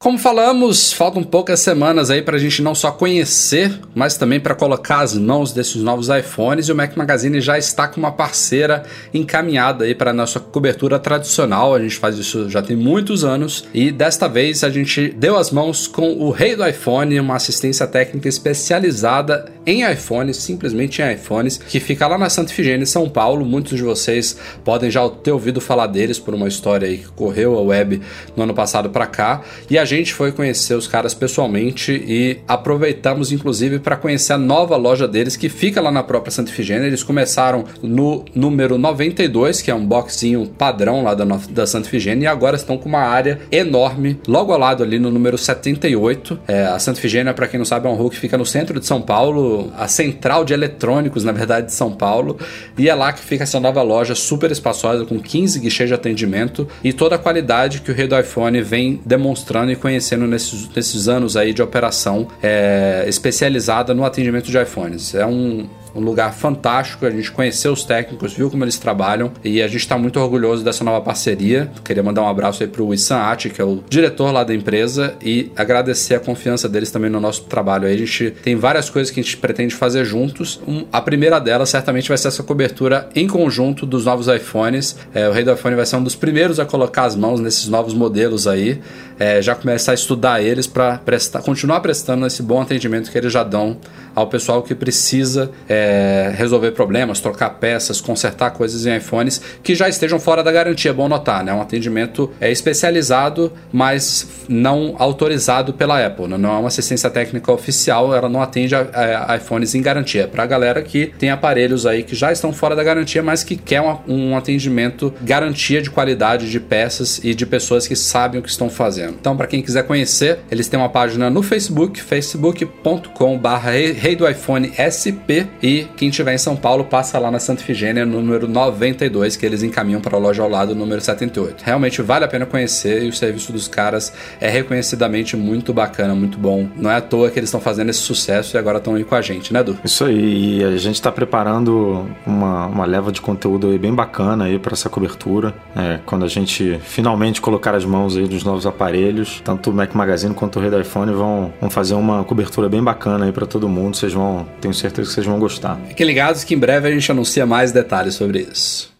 Como falamos, faltam poucas semanas aí para a gente não só conhecer, mas também para colocar as mãos desses novos iPhones. E o Mac Magazine já está com uma parceira encaminhada aí para nossa cobertura tradicional. A gente faz isso já tem muitos anos e desta vez a gente deu as mãos com o rei do iPhone, uma assistência técnica especializada em iPhones, simplesmente em iPhones, que fica lá na Santa Ifigênia, São Paulo. Muitos de vocês podem já ter ouvido falar deles por uma história aí que correu a web no ano passado para cá. E a gente foi conhecer os caras pessoalmente e aproveitamos inclusive para conhecer a nova loja deles que fica lá na própria Santa Ifigênia. Eles começaram no número 92, que é um boxinho padrão lá da, da Santa Ifigênia, e agora estão com uma área enorme logo ao lado ali no número 78. É, a Santa Ifigênia, para quem não sabe, é um rua que fica no centro de São Paulo, a central de eletrônicos, na verdade, de São Paulo, e é lá que fica essa nova loja super espaçosa com 15 guichês de atendimento e toda a qualidade que o rei do iPhone vem demonstrando e conhecendo nesses, nesses anos aí de operação é, especializada no atendimento de iPhones. É um, um lugar fantástico. A gente conheceu os técnicos, viu como eles trabalham e a gente está muito orgulhoso dessa nova parceria. Queria mandar um abraço aí para o Issam Ati, que é o diretor lá da empresa, e agradecer a confiança deles também no nosso trabalho. Aí a gente tem várias coisas que a gente pretende fazer juntos. Um, a primeira delas certamente vai ser essa cobertura em conjunto dos novos iPhones. É, o Rei do iPhone vai ser um dos primeiros a colocar as mãos nesses novos modelos aí. É, já começar a estudar eles para continuar prestando esse bom atendimento que eles já dão ao pessoal que precisa é, é, resolver problemas, trocar peças, consertar coisas em iPhones que já estejam fora da garantia. É bom notar, né? Um atendimento é especializado, mas não autorizado pela Apple. Né? Não é uma assistência técnica oficial, ela não atende a, a, iPhones em garantia. É para a galera que tem aparelhos aí que já estão fora da garantia, mas que quer um, um atendimento garantia de qualidade de peças e de pessoas que sabem o que estão fazendo. Então, para quem quiser conhecer, eles têm uma página no Facebook, facebook.com/barra Rei do iPhone SP. E quem estiver em São Paulo, passa lá na Santa Ifigênia, número 92, que eles encaminham para a loja ao lado, número 78. Realmente vale a pena conhecer e o serviço dos caras é reconhecidamente muito bacana, muito bom. Não é à toa que eles estão fazendo esse sucesso e agora estão aí com a gente, né, Du? Isso aí, e a gente está preparando uma, uma leva de conteúdo aí bem bacana aí para essa cobertura. É, quando a gente finalmente colocar as mãos aí nos novos aparelhos, tanto o Mac Magazine quanto o Red iPhone vão, vão fazer uma cobertura bem bacana aí para todo mundo. Vocês vão, tenho certeza que vocês vão gostar. Fiquem ligados que em breve a gente anuncia mais detalhes sobre isso.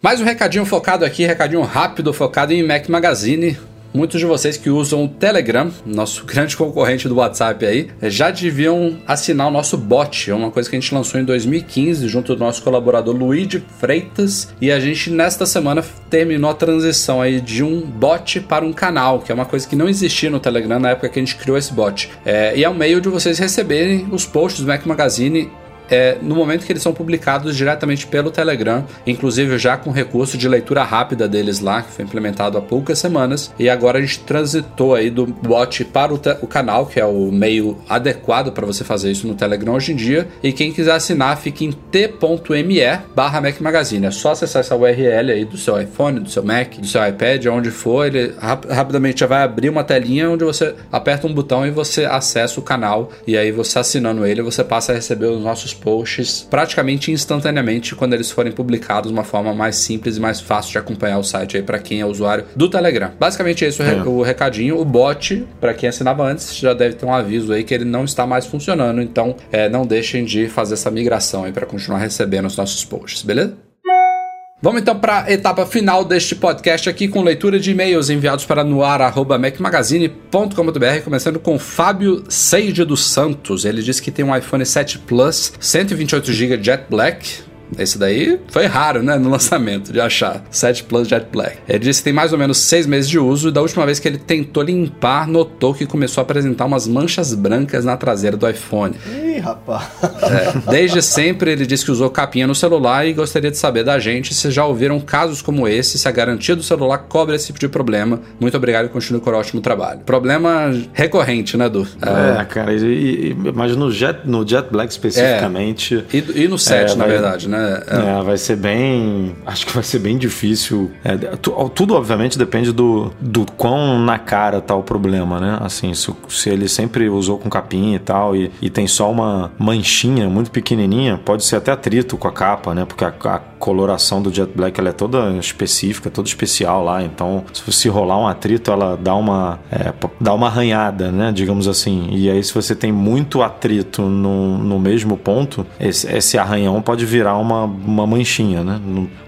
Mais um recadinho focado aqui, recadinho rápido focado em Mac Magazine. Muitos de vocês que usam o Telegram, nosso grande concorrente do WhatsApp aí, já deviam assinar o nosso bot. É uma coisa que a gente lançou em 2015 junto do nosso colaborador Luigi Freitas. E a gente nesta semana terminou a transição aí de um bot para um canal, que é uma coisa que não existia no Telegram na época que a gente criou esse bot. É, e é um meio de vocês receberem os posts do Mac Magazine é, no momento que eles são publicados diretamente pelo Telegram, inclusive já com recurso de leitura rápida deles lá, que foi implementado há poucas semanas, e agora a gente transitou aí do bot para o, o canal, que é o meio adequado para você fazer isso no Telegram hoje em dia, e quem quiser assinar fica em t.me barra Mac Magazine, é só acessar essa URL aí do seu iPhone, do seu Mac, do seu iPad, onde for, ele rap rapidamente já vai abrir uma telinha onde você aperta um botão e você acessa o canal, e aí você assinando ele, você passa a receber os nossos posts praticamente instantaneamente quando eles forem publicados uma forma mais simples e mais fácil de acompanhar o site aí para quem é usuário do Telegram. Basicamente esse é o, recadinho. O bot, para quem assinava antes, já deve ter um aviso aí que ele não está mais funcionando, então é, não deixem de fazer essa migração aí para continuar recebendo os nossos posts, beleza? Vamos então para a etapa final deste podcast aqui com leitura de e-mails enviados para noar@macmagazine.com.br, começando com Fábio Seide dos Santos. Ele diz que tem um iPhone 7 Plus, 128 GB Jet Black, esse daí foi raro, né, no lançamento de achar. 7 Plus Jet Black. Ele disse que tem mais ou menos 6 meses de uso e da última vez que ele tentou limpar, notou que começou a apresentar umas manchas brancas na traseira do iPhone. Ih, rapaz. É, desde sempre ele disse que usou capinha no celular e gostaria de saber da gente se já ouviram casos como esse, se a garantia do celular cobre esse tipo de problema. Muito obrigado e continue com o ótimo trabalho. Problema recorrente, né, Du? É, é cara, e, e, mas no Jet, no Jet Black especificamente. É, e, e, no 7, é, na verdade, né? É. é. vai ser bem. Acho que vai ser bem difícil. É, tudo, obviamente, depende do, do quão na cara tá o problema, né? Assim, se, se ele sempre usou com capinha e tal, e, e tem só uma manchinha muito pequenininha, pode ser até atrito com a capa, né? Porque a, a coloração do Jet Black ela é toda específica, toda especial lá. Então, se rolar um atrito, ela dá uma, é, dá uma arranhada, né? Digamos assim. E aí, se você tem muito atrito no, no mesmo ponto, esse, esse arranhão pode virar uma uma, uma manchinha, né?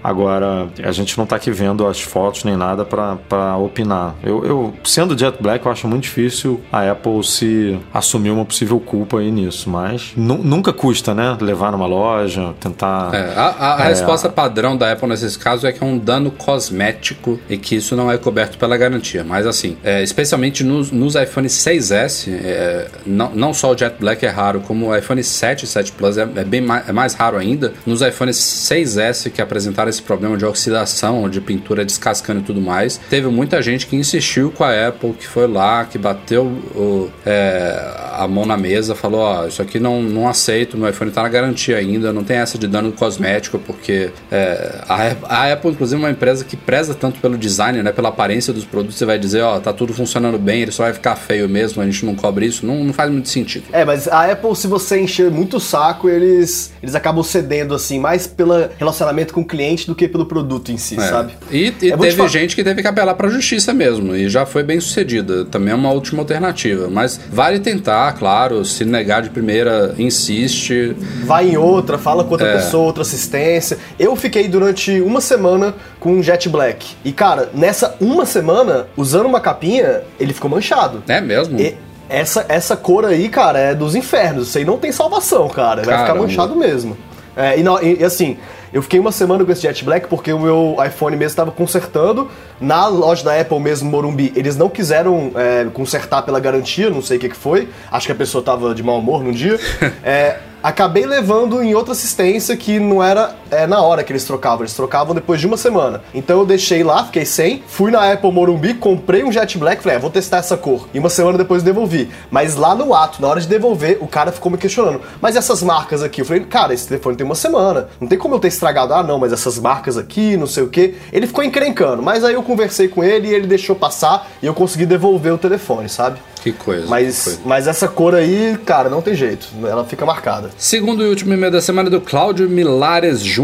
Agora, a gente não tá aqui vendo as fotos nem nada para opinar. Eu, eu, sendo Jet Black, eu acho muito difícil a Apple se assumir uma possível culpa aí nisso, mas nunca custa, né? Levar numa loja, tentar. É, a, a, a é, resposta padrão da Apple nesses casos é que é um dano cosmético e que isso não é coberto pela garantia. Mas assim, é, especialmente nos, nos iPhone 6S, é, não, não só o Jet Black é raro, como o iPhone 7 e 7 Plus é, é bem mais, é mais raro ainda. Nos iPhone iPhone 6S que apresentaram esse problema de oxidação, de pintura descascando e tudo mais, teve muita gente que insistiu com a Apple, que foi lá, que bateu o, é, a mão na mesa, falou: Ó, oh, isso aqui não, não aceito, meu iPhone tá na garantia ainda, não tem essa de dano cosmético, porque é, a, Apple, inclusive, é uma empresa que preza tanto pelo design, né, pela aparência dos produtos, você vai dizer: Ó, oh, tá tudo funcionando bem, ele só vai ficar feio mesmo, a gente não cobre isso, não, não faz muito sentido. É, mas a Apple, se você encher muito o saco, eles, eles acabam cedendo assim, mais pelo relacionamento com o cliente do que pelo produto em si, é. sabe? E, e é teve gente que teve que apelar para a justiça mesmo, e já foi bem sucedida. Também é uma última alternativa. Mas vale tentar, claro, se negar de primeira, insiste. Vai em outra, fala com outra é. pessoa, outra assistência. Eu fiquei durante uma semana com um Jet Black. E, cara, nessa uma semana, usando uma capinha, ele ficou manchado. É mesmo? E Essa, essa cor aí, cara, é dos infernos. Isso aí não tem salvação, cara. Vai ficar Caramba. manchado mesmo. É, e, não- e- assim, eu fiquei uma semana com esse Jet Black porque o meu iPhone mesmo estava consertando. Na loja da Apple mesmo, Morumbi, eles não quiseram é, consertar pela garantia, não sei o que, que foi. Acho que a pessoa tava de mau humor num dia. É, acabei levando em outra assistência que não era é, na hora que eles trocavam, eles trocavam depois de uma semana. Então eu deixei lá, fiquei sem, fui na Apple Morumbi, comprei um Jet Black, falei, ah, vou testar essa cor. E uma semana depois devolvi. Mas lá no ato, na hora de devolver, o cara ficou me questionando. Mas essas marcas aqui? Eu falei, cara, esse telefone tem uma semana. Não tem como eu ter estragado. Ah, não, mas essas marcas aqui, não sei o quê. Ele ficou encrencando. Mas aí eu conversei com ele e ele deixou passar e eu consegui devolver o telefone, sabe? Que coisa. que Mas, coisa. mas essa cor aí, cara, não tem jeito. Ela fica marcada. Segundo e último e-mail da semana é do Cláudio Milares Júnior.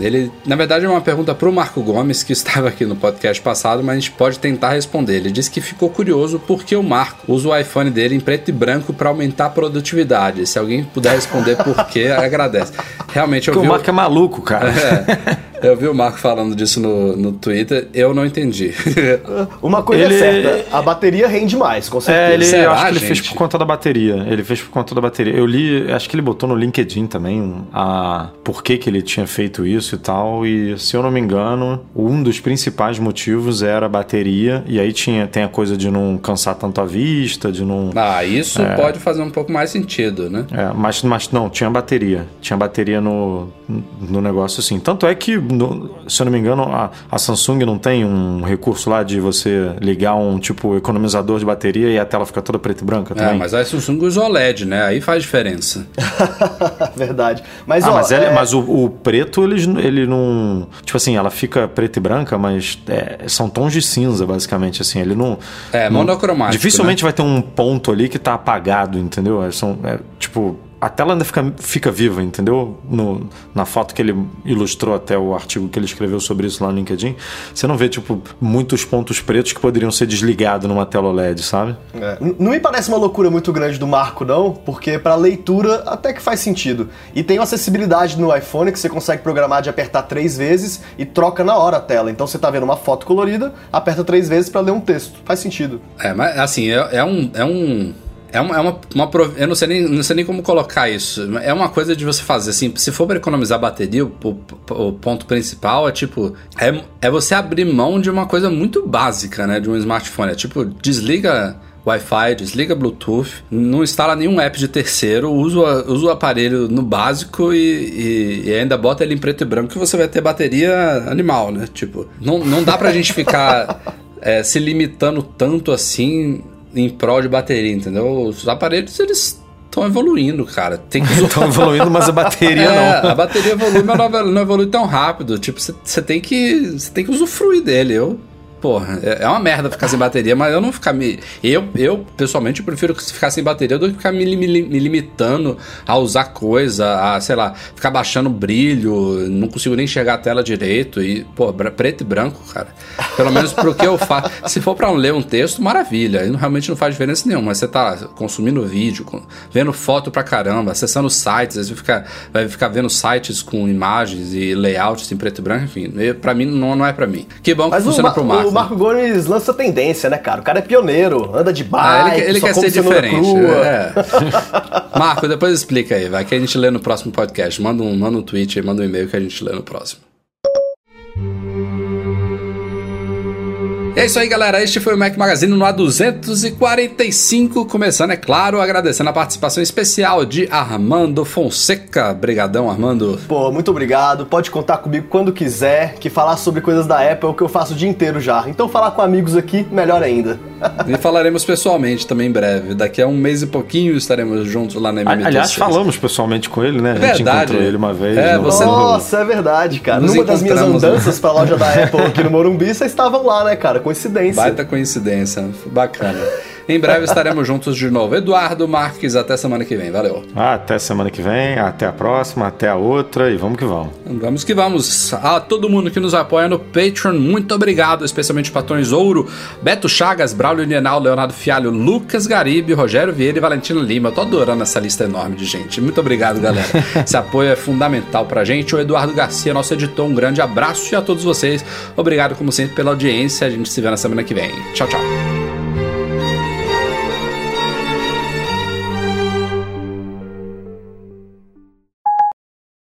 Ele, na verdade, é uma pergunta pro Marco Gomes, que estava aqui no podcast passado, mas a gente pode tentar responder. Ele disse que ficou curioso porque o Marco usa o iPhone dele em preto e branco para aumentar a produtividade. Se alguém puder responder por quê, agradece. Realmente, eu Porque vi. o Marco é maluco, cara. É, eu vi o Marco falando disso no, no Twitter, eu não entendi. Uma coisa Ele- é certa, a bateria rende mais, com certeza. É, ele, Será, eu acho que ele fez gente? por conta da bateria. Ele fez por conta da bateria. Eu li, acho que ele botou no LinkedIn também a por que, que ele tinha feito isso e tal. E se eu não me engano, um dos principais motivos era a bateria. E aí tinha, tem a coisa de não cansar tanto a vista, de não. ah, isso pode fazer um pouco mais sentido, né? É, mas, mas não, tinha bateria. Tinha bateria no, no negócio assim. Tanto é que, se eu não me engano, a, a Samsung não tem um recurso lá de você ligar um tipo economizador de bateria e a tela fica toda preta e branca É, também. mas a Samsung usa OLED, né? Aí faz diferença. Verdade. Mas, Ah, ó, mas, ele- é- mas o, o preto, ele, ele não. Tipo assim, ela fica preta e branca, mas é, são tons de cinza, basicamente. Assim, ele não. É, não- monocromático, Dificilmente vai ter um ponto ali que tá apagado, entendeu? É, São, é, tipo. A tela ainda fica, fica viva, entendeu? No, na foto que ele ilustrou até o artigo que ele escreveu sobre isso lá no LinkedIn, você não vê, tipo, muitos pontos pretos que poderiam ser desligados numa tela OLED, sabe? É. Não me parece uma loucura muito grande do Marco, não, porque pra leitura até que faz sentido. E tem uma acessibilidade no iPhone que você consegue programar de apertar três vezes e troca na hora a tela. Então você tá vendo uma foto colorida, aperta três vezes pra ler um texto. Faz sentido. É, mas assim, é, é um. É um é uma, é uma, uma Eu não sei, nem, não sei nem como colocar isso. É uma coisa de você fazer assim. Se for para economizar bateria, o, o- o ponto principal é tipo. É, é você abrir mão de uma coisa muito básica, né? De um smartphone. É tipo, desliga Wi-Fi, desliga Bluetooth, não instala nenhum app de terceiro, usa, usa o aparelho no básico e, e- e ainda bota ele em preto e branco que você vai ter bateria animal, né? Tipo, não, não dá pra gente ficar é, se limitando tanto assim em prol de bateria, entendeu? Os aparelhos, eles estão evoluindo, cara. Tem que Estão evoluindo, mas a bateria é, não. a bateria evolui, mas não evolu- não evolui tão rápido. Tipo, você tem que você tem que usufruir dele. Eu, porra, é é uma merda ficar sem bateria, mas eu não ficar me eu, eu pessoalmente eu prefiro ficar sem bateria do que ficar me, me me limitando a usar coisa, a, sei lá, ficar baixando brilho, não consigo nem enxergar a tela direito e, pô, preto e branco, cara. Pelo menos pro que eu faço. Se for pra ler um texto, maravilha. Realmente não faz diferença nenhuma. Mas você tá consumindo vídeo, vendo foto pra caramba, acessando sites, você fica, vai ficar vendo sites com imagens e layouts em preto e branco, enfim. Pra mim, não, não é pra mim. Que bom que Mas funciona pro Marco. O Marco Gomes lança tendência, né, cara? O cara é pioneiro, anda de Ah, bike, ele, ele só quer ser diferente. É. Marco, depois explica aí, vai que a gente lê no próximo podcast. Manda um, manda um tweet aí, manda um e-mail que a gente lê no próximo. É isso aí, galera. Este foi o Mac Magazine no A245. Começando, é claro, agradecendo a participação especial de Armando Fonseca. Brigadão, Armando. Pô, muito obrigado. Pode contar comigo quando quiser, que falar sobre coisas da Apple é o que eu faço o dia inteiro já. Então falar com amigos aqui, melhor ainda. E falaremos pessoalmente também em breve. Daqui a um mês e pouquinho estaremos juntos lá na MMT. Aliás, falamos pessoalmente com ele, né? A gente Verdade. encontrou ele uma vez. É, no- você- no- Nossa, é verdade, cara. Nos Numa das minhas né? andanças pra loja da Apple aqui no Morumbi, vocês estavam lá, né, cara? Coincidência. Baita coincidência. Bacana. Em breve estaremos juntos de novo. Eduardo Marques, até semana que vem. Valeu. Até semana que vem, até a próxima, até a outra e vamos que vamos. Vamos que vamos. A todo mundo que nos apoia no Patreon, muito obrigado, especialmente patrões Ouro, Beto Chagas, Braulio Nienal, Leonardo Fialho, Lucas Garibe, Rogério Vieira e Valentina Lima. Eu tô adorando essa lista enorme de gente. Muito obrigado, galera. Esse apoio é fundamental pra gente. O Eduardo Garcia, nosso editor, um grande abraço e a todos vocês. Obrigado, como sempre, pela audiência. A gente se vê na semana que vem. Tchau, tchau.